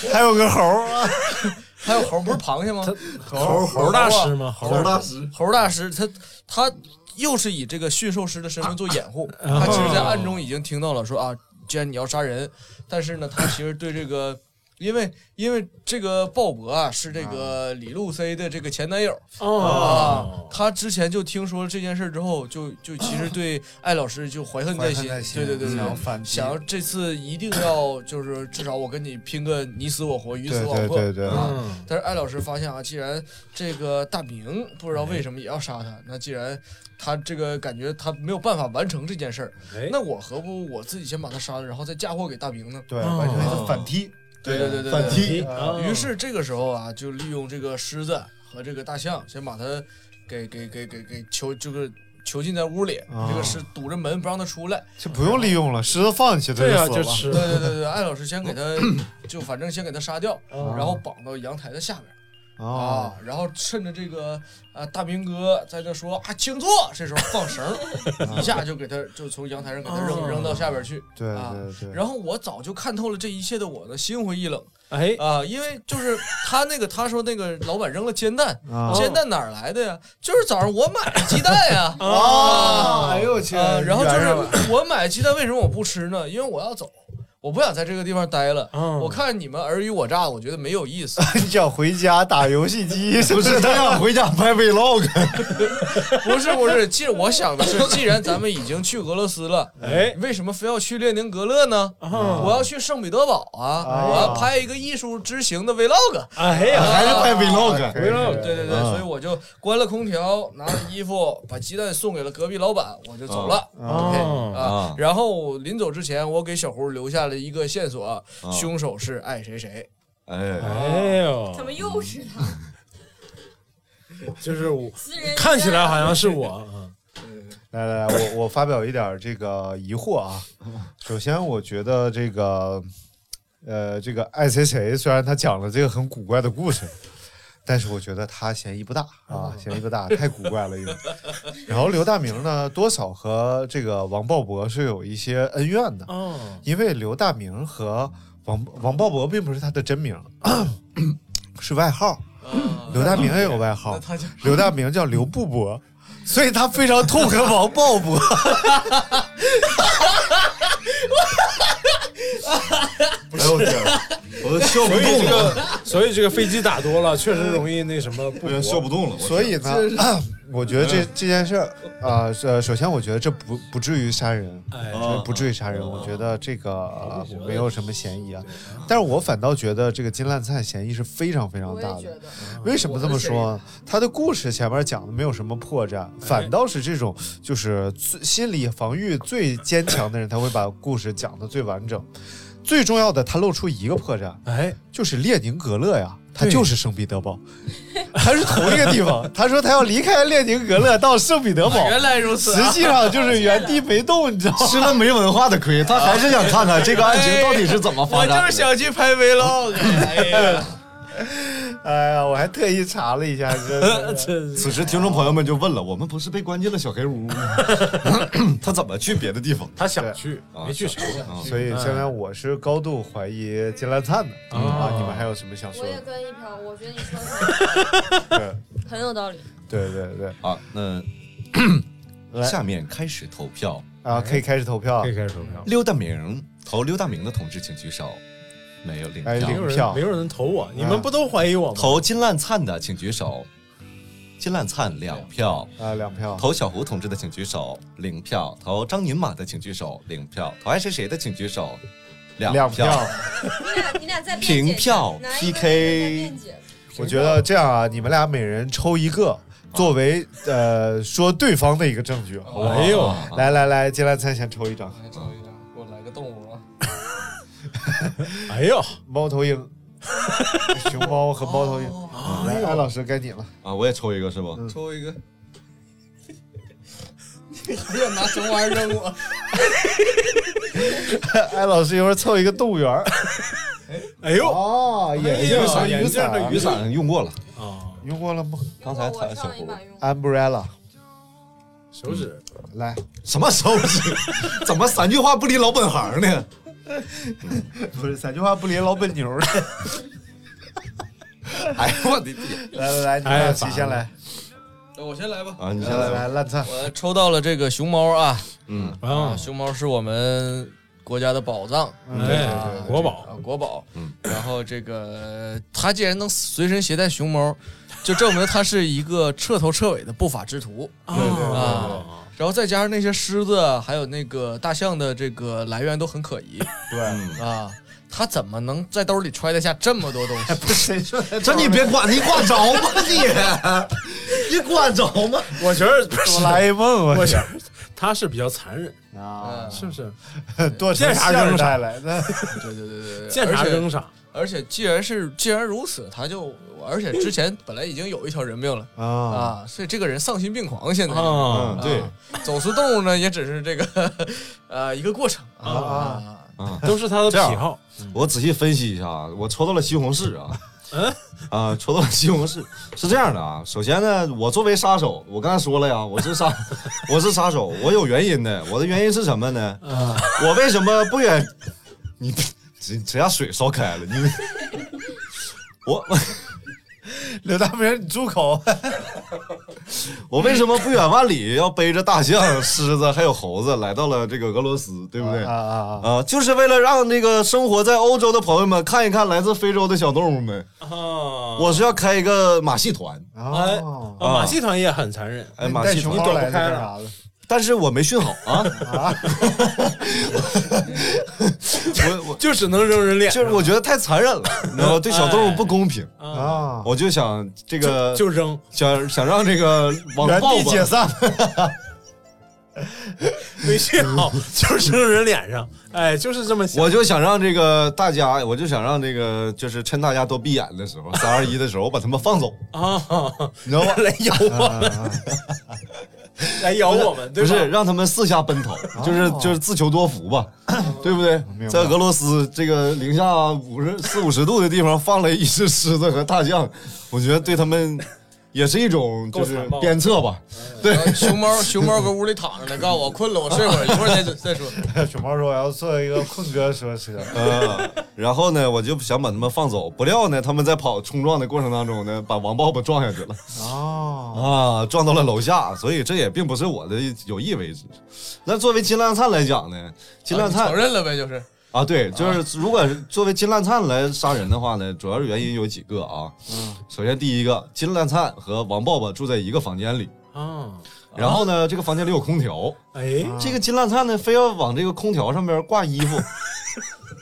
还有个猴儿啊，还有猴不是螃蟹吗？猴猴大师吗？猴大师，猴大师，他他又是以这个驯兽师的身份做掩护，啊他其实在暗中已经听到了说啊，既然你要杀人，但是呢，他其实对这个。因为因为这个鲍勃啊是这个李露 C 的这个前男友哦啊，他之前就听说了这件事之后，就就其实对艾老师就怀恨在心在，心对对对对，想要反想要这次一定要就是至少我跟你拼个你死我活，鱼死网破，对对对啊嗯但是艾老师发现啊，既然这个大明不知道为什么也要杀他，那既然他这个感觉他没有办法完成这件事儿，哎那我何不我自己先把他杀了，然后再嫁祸给大明呢？对，完成一个反踢。对对对对，反踢啊于是这个时候啊，就利用这个狮子和这个大象，先把它给给给给给囚，这个囚禁在屋里，啊这个狮堵着门不让它出来。就不用利用了，狮子放进去他对啊死了。就吃对对对对，艾老师先给他，就反正先给他杀掉，哦然后绑到阳台的下面。啊啊，然后趁着这个啊大明哥在这说啊请坐，这时候放绳，一下就给他就从阳台上给他扔、哦扔到下边去。对。然后我早就看透了这一切的我呢，心灰意冷哎啊，因为就是他那个他说那个老板扔了煎蛋，啊煎蛋哪来的呀？就是早上我买的鸡蛋呀。啊！哎呦我去！啊，然后就是我买鸡蛋为什么我不吃呢？因为我要走。我不想在这个地方待了，嗯。我看你们尔虞我诈，我觉得没有意思。你想回家打游戏机？是不是？他想回家拍 vlog，不是 不是，既我想的是，既然咱们已经去俄罗斯了，哎。为什么非要去列宁格勒呢？啊。我要去圣彼得堡啊，我要拍一个艺术之行的 vlog。哎呀，还是拍 vlog。vlog 对对对，啊所以我就关了空调，拿着衣服，把鸡蛋送给了隔壁老板，我就走了。OK 啊，然后临走之前，我给小胡留下了一个线索，凶手是爱谁谁。哎，哎呦，怎么又是他？就是我看起来好像是我，啊 来来来，我我发表一点这个疑惑啊。首先，我觉得这个呃，这个爱谁谁，虽然他讲了这个很古怪的故事，但是我觉得他嫌疑不大啊，嫌疑不大，太古怪了。然后刘大明呢，多少和这个王鲍勃是有一些恩怨的，哦，因为刘大明和王王鲍勃并不是他的真名，是外号。刘大明也有外号 刘大明叫刘布伯，所以他非常痛恨王鲍勃。哎呦我天，我都笑不所以动了，这个，所以这个飞机打多了，确实容易那什么不我有点笑不动了。我所以呢，我觉得这这件事儿啊，呃，首先我觉得这不不至于杀人，哎不至于杀人，我觉得这个呃没有什么嫌疑啊。但是我反倒觉得这个金烂灿嫌疑是非常非常大的。为什么这么说？他的故事前面讲的没有什么破绽，反倒是这种就是心理防御最坚强的人，他会把故事讲的最完整。最重要的，他露出一个破绽，哎，就是列宁格勒呀，他就是圣彼得堡，他是同一个地方。他说他要离开列宁格勒到圣彼得堡，原来如此啊实际上就是原地没动，你知道吗？吃了没文化的亏，他还是想看看这个案情到底是怎么我发展的。就是想去拍 vlog。哎呀，哎呀，我还特意查了一下，真的真 此时，听众朋友们就问了：我们不是被关进了小黑屋吗？他怎么去别的地方？他想去，没去成。啊所以现在我是高度怀疑金兰灿的嗯啊！你们还有什么想说我也的？跟一票，我觉得你说的对很有道理。对对对啊，那下面开始投票。啊，可以开始投票可以。开始投票。刘大明投刘大明的同志请举手，没有领哎票。没有人票没有人投我，你们不都怀疑我吗？投金烂灿的请举手，金烂灿两票。啊，两票。投小胡同志的请举手，零票；投张宁马的请举手，零票；投爱谁谁的请举手，两两票。你俩你俩在平票 PK 我觉得这样啊，你们俩每人抽一个，作为呃说对方的一个证据，好不好？哎呦，来来来，金烂灿先抽一张，抽一张！哎呦，猫头鹰，熊猫和猫头鹰。来，艾老师该你了。啊！我也抽一个是不？嗯抽一个。还想拿什么玩意儿扔我？艾老师一会儿凑一个动物园儿。哎呦，哦，眼哎呦镜和雨眼镜和伞，雨伞用过了，啊，用过了吗刚才我他小胡。？Umbrella，手指来，什么手指？怎么三句话不离老本行呢？不是三句话不离老本牛的。哎呦我的天！来来来，你先来，那我先来吧。啊，你先来来。烂菜，我抽到了这个熊猫啊嗯，啊，啊，熊猫是我们国家的宝藏。哎啊，国宝啊，国宝。嗯，然后这个他既然能随身携带熊猫，就证明他是一个彻头彻尾的不法之徒对啊。然后再加上那些狮子，还有那个大象的这个来源都很可疑 对，啊。他怎么能在兜里揣得下这么多东西？不是谁说的？这你别管，你管着吗你？你管着吗？我觉得不哆是，啦 A 梦，我我觉得他是比较残忍，啊，是不是？多见啥扔啥来的，对对对对对，见啥扔啥。而且既然是既然如此，他就而且之前本来已经有一条人命了啊，啊，所以这个人丧心病狂，现在啊嗯，对啊走私动物呢，也只是这个 呃一个过程啊啊。啊，都是他的癖好。我仔细分析一下啊，我抽到了西红柿啊。嗯 啊，抽到了西红柿是这样的啊。首先呢，我作为杀手，我刚才说了呀，我是杀，我是杀手，我有原因的。我的原因是什么呢？我为什么不远？你这这下水烧开了，你 我刘大明，你住口！我为什么不远万里要背着大象、狮子还有猴子来到了这个俄罗斯，对不对？啊啊啊！啊，就是为了让那个生活在欧洲的朋友们看一看来自非洲的小动物们。啊，我是要开一个马戏团，哦，啊马戏团也很残忍。哎，马戏团，你躲不开了干啥的？但是我没训好啊。啊，我我 就只能扔人脸，就是我觉得太残忍了，你知道吗？对小动物不公平，啊，啊，我就想这个就扔，想想让这个网原暴吧，地解散。没训好就扔人脸上，哎，就是这么想。我就想让这个大家，我就想让这个就是趁大家都闭眼的时候，三二一的时候，我把他们放走，啊，你知道吗？来咬我们，来咬我们，对？不是让他们四下奔逃，就是就是自求多福吧，对不对？在俄罗斯这个零下五十四五十度的地方放了一只狮子和大象，我觉得对他们也是一种就是鞭策吧。对，熊猫熊猫搁屋里躺着呢，告诉我困了，我睡会儿，一会儿再再说。熊猫说：“我要做一个困哥说车。呃，然后呢，我就想把他们放走，不料呢，他们在跑冲撞的过程当中呢，把王抱抱撞下去了。”哦，啊，撞到了楼下，所以这也并不是我的有意为之。那作为金亮灿来讲呢，金烂啊你灿承认了呗，就是啊，对，就是如果作为金烂灿来杀人的话呢，主要是原因有几个啊。嗯，首先第一个，金烂灿和王抱抱住在一个房间里，啊，然后呢，这个房间里有空调，哎，这个金烂灿呢非要往这个空调上边挂衣服。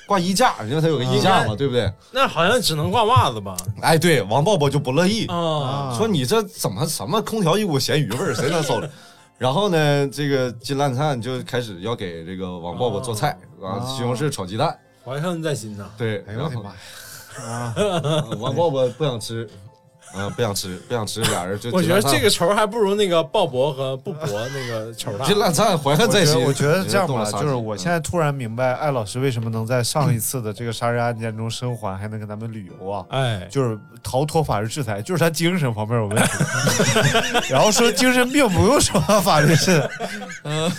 挂衣架，因为他有个衣架嘛，对不对？那好像只能挂袜子吧？哎，对，王抱抱就不乐意，啊，说你这怎么什么空调一股咸鱼味儿，谁能受了？然后呢，这个金烂灿就开始要给这个王抱抱做菜啊，西红柿炒鸡蛋。怀恨在心呐。对，哎呦我的妈呀！呃 王抱抱不想吃，啊，不想吃，不想吃，俩人就我觉得这个金仇还不如那个鲍勃和布伯那个仇大。烂灿金烂灿怀恨在心。我觉得我觉得这样吧，就是我现在突然明白艾老师为什么能在上一次的这个杀人案件中生还，还能跟咱们旅游啊。哎，就是逃脱法律制裁，就是他精神方面有问题。然后说精神病不用受到法律制裁。嗯，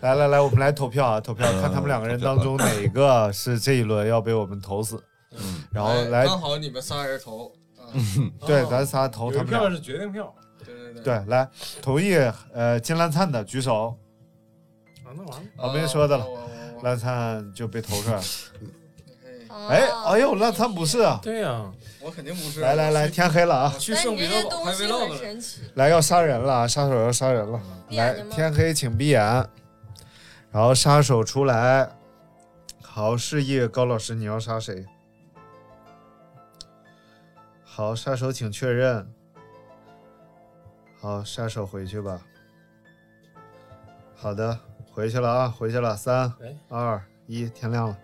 来来来，我们来投票啊，投票，嗯看他们两个人当中哪个是这一轮要被我们投死。嗯，哎然后来，刚好你们仨人投，啊对，咱仨投他们票是决定票。对对对，对，来同意呃金兰灿的举手，啊，那完了。啊没说的了烂灿就被投出来了。哦哎，哎呦，烂灿不是啊！对呀，我肯定不是。来来来，天黑了啊！去但圣你这些彼得堡拍东西 vlog 很了。神奇。来要杀人了啊！杀手要杀人了！来天黑请闭眼。然后杀手出来，好示意高老师你要杀谁？好，杀手请确认。好，杀手回去吧。好的，回去了啊，回去了。三哎二一，天亮了。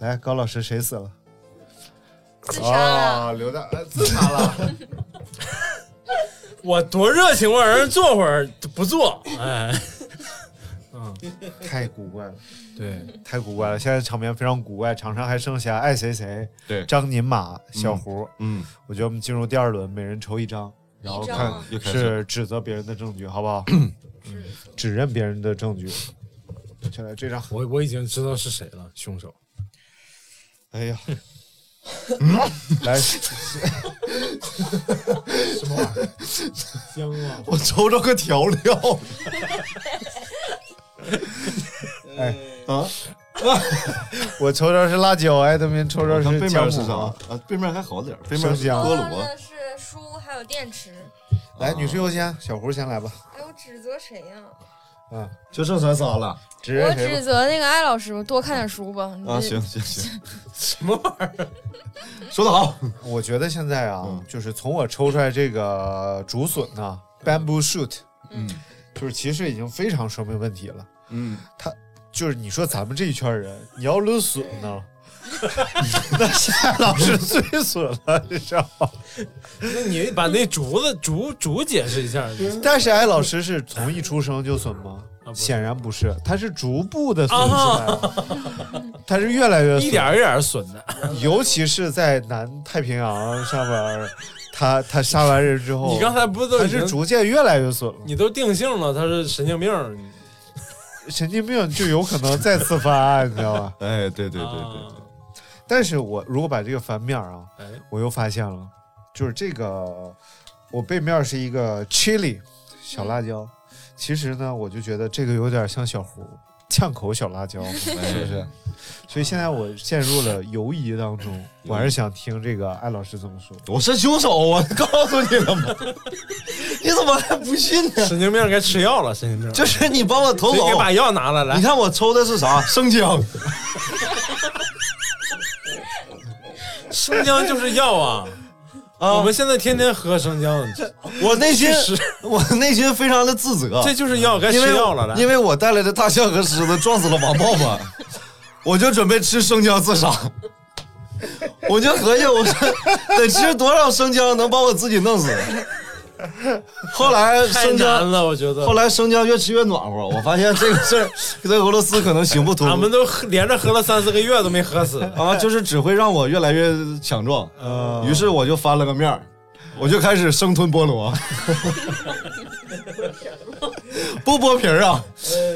来，高老师谁死了？自杀了，啊，刘大呃自杀了。我多热情，我让人坐会儿不坐，哎，嗯，太古怪了，对，太古怪了！现在场面非常古怪，场上还剩下爱谁谁、对，张宁马、小胡。嗯，我觉得我们进入第二轮，每人抽一张，然后看是指责别人的证据，好不好？指认别人的证据。就来这张，我我已经知道是谁了，凶手。哎呀，来，什么玩意儿？香啊！我瞅瞅个调料。哎 啊，我瞅着是辣椒，艾德明瞅着是姜背面是啥母啊。啊？背面还好点儿，背面是姜菠萝。是书还有电池。来，女士优先，小胡先来吧。哎，我指责谁呀、啊，就剩咱仨了我指责那个艾老师，多看点书吧。啊！行行行，什么玩意儿？说得好。我觉得现在啊，就是从我抽出来这个竹笋呐，bamboo shoot，嗯就是其实已经非常说明问题了。嗯，他就是你说咱们这一圈人，你要论损呢，那夏老师最损了，你知道吗？那你把那竹子竹竹解释一下。但是艾老师是从一出生就损吗？啊显然不是，他是逐步的损起来的，他是越来越损一点一点损的。尤其是在南太平洋上边，他他杀完人之后，你刚才不是都他是逐渐越来越损了，你都定性了他是神经病，神经病就有可能再次犯案，你知道吧？哎，对对对对对，啊。但是我如果把这个翻面啊，哎，我又发现了，就是这个我背面是一个 chili 小辣椒，其实呢，我就觉得这个有点像小胡呛口小辣椒，是不是？所以现在我陷入了犹疑当中，我还是想听这个艾老师怎么说。我是凶手，我告诉你了吗？你怎么还不信呢？神经病该吃药了，神经病。就是你帮我投走谁给，把药拿来，来你，看我抽的是啥？生姜。生姜就是药啊。啊我们现在天天喝生姜，我内心 我内心非常的自责，这就是药，该吃药了。来，因为我带来的大象和狮子撞死了王爸爸，我就准备吃生姜自杀。我就合计，我说得吃多少生姜能把我自己弄死？后来太难生姜，了，我觉得。后来生姜越吃越暖和，我发现这个事儿 在俄罗斯可能行不通。俺们都连着喝了三四个月都没喝死。啊，就是只会让我越来越强壮。呃于是我就翻了个面儿，我就开始生吞菠萝，不剥皮儿啊，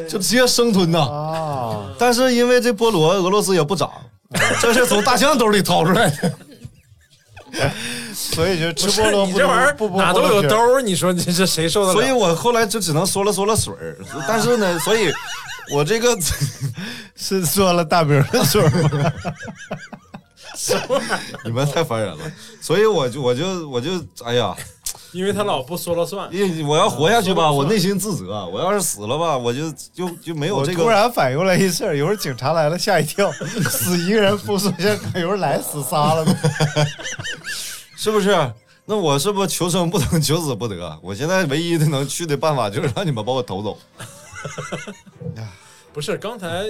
就直接生吞呐。啊，但是因为这菠萝俄罗斯也不长，这是从大象兜里掏出来的。所以就吃菠萝不你这玩意不儿哪都有兜儿。你说你这谁受得了？所以我后来就只能缩了缩了水儿。但是呢，所以我这个 是缩了大饼的水吗？你们太烦人了。所以我就我就我就哎呀，因为他老不说了算。因为我要活下去吧，我内心自责。我要是死了吧，我就就就没有这个。突然反应过来一事儿，一会儿警察来了，吓一跳，死一个人不说先，一会儿来死仨了。是不是？那我是不是求生不能，求死不得？我现在唯一的能去的办法就是让你们把我投走。不是，刚才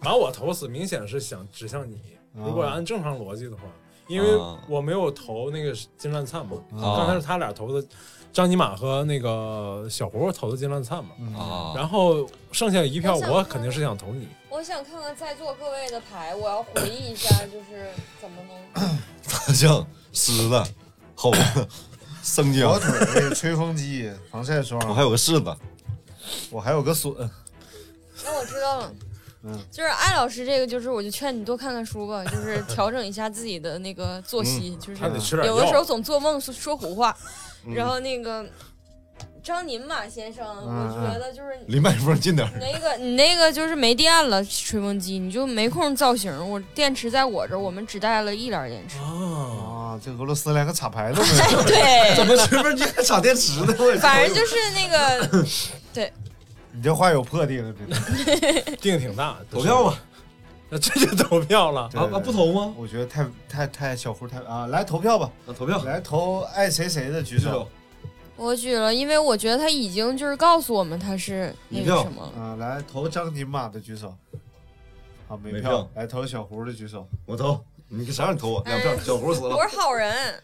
把我投死，明显是想指向你。如果按正常逻辑的话，因为啊我没有投那个金灿灿嘛，啊刚才是他俩投的，张尼玛和那个小胡投的金灿灿嘛，啊，然后剩下一票我肯定是想投你。我想看看在座各位的牌，我要回忆一下，就是怎么能 大象、狮子、猴子、生姜火，腿、吹风机、防晒霜，我还有个柿子。我还有个笋。那我知道了。嗯就是艾老师这个，就是我就劝你多看看书吧，就是 调整一下自己的那个作息，就是有的时候。总做梦说说胡话。嗯然后那个张宁马先生，嗯我觉得就是离麦克风近点儿。那个你那个就是没电了，吹风机你就没空造型。我电池在我这儿，我们只带了一点电池。啊，啊，这俄罗斯连个插排都没有。对，怎么吹风机还插电池呢？我反正就是那个，对，你这话有破腚，真的。腚挺大，投票吧。那 这就投票了。啊啊，不投吗？我觉得太太太小胡太啊，来投票吧，啊，投票。来投爱谁谁的举手。我举了，因为我觉得他已经就是告诉我们他是那一票个什么了。啊，来投张金马的举手。好，没票没票。来投小胡的举手。我投。你啥让你投我？两票。小胡死了。我是好人，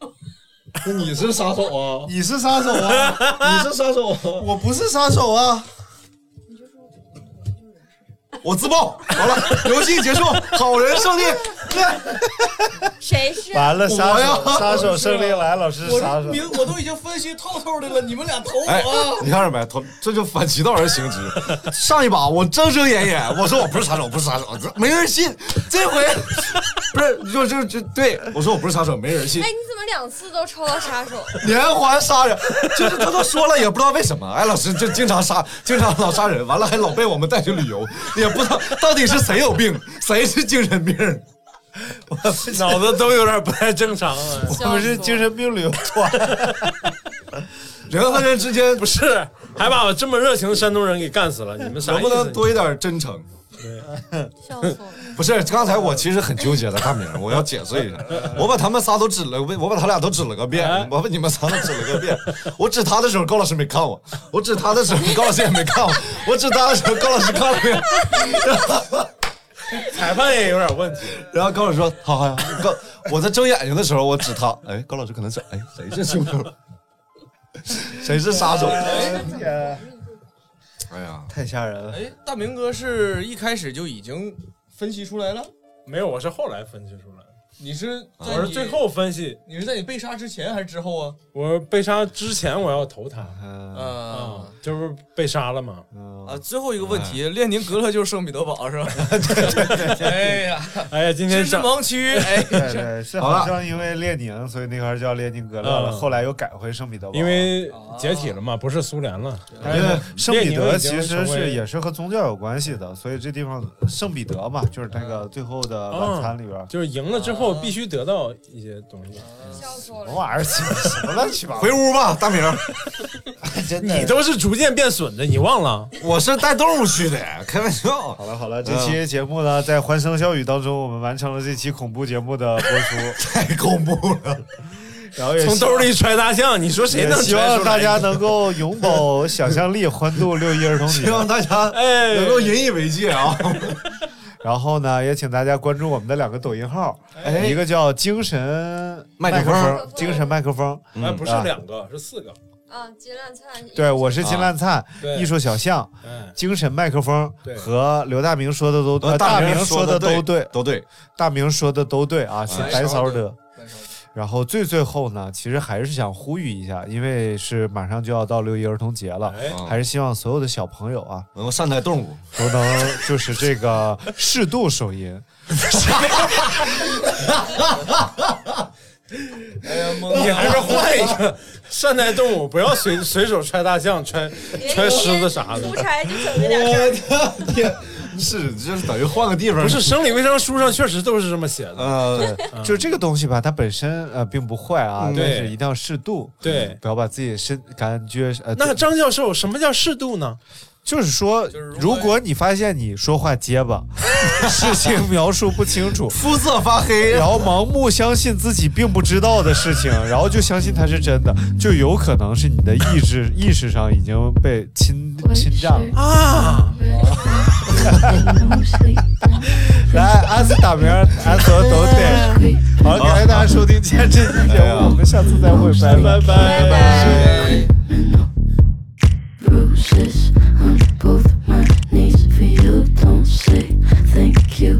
那你是杀手啊？你是杀手啊！你是杀手啊？我不是杀手啊！我自爆。好了，游戏结束，好人胜利。谁是？完了，杀手杀手胜利来，老师我杀手。名我都已经分析透透的了，你们俩投哎我。，你看着没？投这就反其道而行之。上一把我睁睁掩掩，我说我不是杀手，我不是杀手，这没人信。这回不是就就就对我说我不是杀手，没人信哎，。你怎么两次都抽到杀手？连环杀人，就是他都说了，也不知道为什么。哎，老师就经常杀，经常老杀人，完了还老被我们带去旅游，也不知道到底是谁有病，谁是精神病。我 脑子都有点不太正常啊。我们是精神病旅游团，人和人之间不是，还把我这么热情的山东人给干死了，你们啥能？不能多一点真诚？笑死我了！不是，刚才我其实很纠结的，大明，我要解释一下，我把他们仨都指了，我把他俩都指了个遍，哎我把你们仨都指了个遍。我指他的时候，高老师没看我；我指他的时候，高老师也没看我；我指他的时候，高老师看了没有？裁判也有点问题。然后高老师说：“好好呀。”高，我在睁眼睛的时候，我指他，哎，高老师可能是，哎，谁是凶手？谁是杀手？哎呀，太吓人了。哎，大明哥是一开始就已经分析出来了？没有，我是后来分析出来的。你是在你我是最后分析，你是在你被杀之前还是之后啊？我被杀之前我要投他。嗯啊。啊，就是被杀了嘛。啊！最后一个问题，列宁格勒就是圣彼得堡是吧？哎呀，哎呀，今天知识盲区，哎，对对，是好像因为列宁，所以那块儿叫列宁格勒了，嗯。后来又改回圣彼得堡。因为解体了嘛，不是苏联了。因为圣彼得其实是也是和宗教有关系的，所以这地方圣彼得嘛，就是那个最后的晚餐里边，就是赢了之后必须得到一些东西。笑死我了！什么玩意儿，什么乱七八糟回。屋吧，大明。真的你都是逐渐变损的，你忘了？我是带动物去的，开玩笑。好了好了，这期节目呢，在欢声笑语当中，我们完成了这期恐怖节目的播出，太恐怖了。然后也从兜里揣大象，你说谁能也希望大家能够永葆想象力，欢度六一儿童节希。望大家哎能够引以为戒啊！然后呢，也请大家关注我们的两个抖音号，哎一个叫精神麦克风风，精神麦克风。哎，不是啊两个，是四个。啊，金烂灿，对，我是金烂灿，艺术小象，哎，精神麦克风和刘大明说的都呃大明说的都对，都对。大明说的都对啊，是哎白骚的。然后最最后呢，其实还是想呼吁一下，因为是马上就要到六一儿童节了，哎，还是希望所有的小朋友啊能够善待动物。都能就是这个适度手淫。哎呀，懵你还是换一个 善待动物，不要随随手揣大象、揣揣狮子啥的出。差就整这点事儿。是就是等于换个地方。不是生理卫生书上确实都是这么写的。呃，就这个东西吧，它本身呃并不坏啊，嗯但是一定要适度，对，不要把自己身感觉呃。那张教授，什么叫适度呢？就是说，如果你发现你说话结巴，事情描述不清楚，肤色发黑，然后盲目相信自己并不知道的事情，然后就相信它是真的，就有可能是你的意志 意识上已经被侵侵占了。啊，来，阿斯打名，安所都对。好，感谢大家收听今天这期节目，我们下次再会，拜拜。拜拜。Bruises on both my knees for you. Don't say thank you.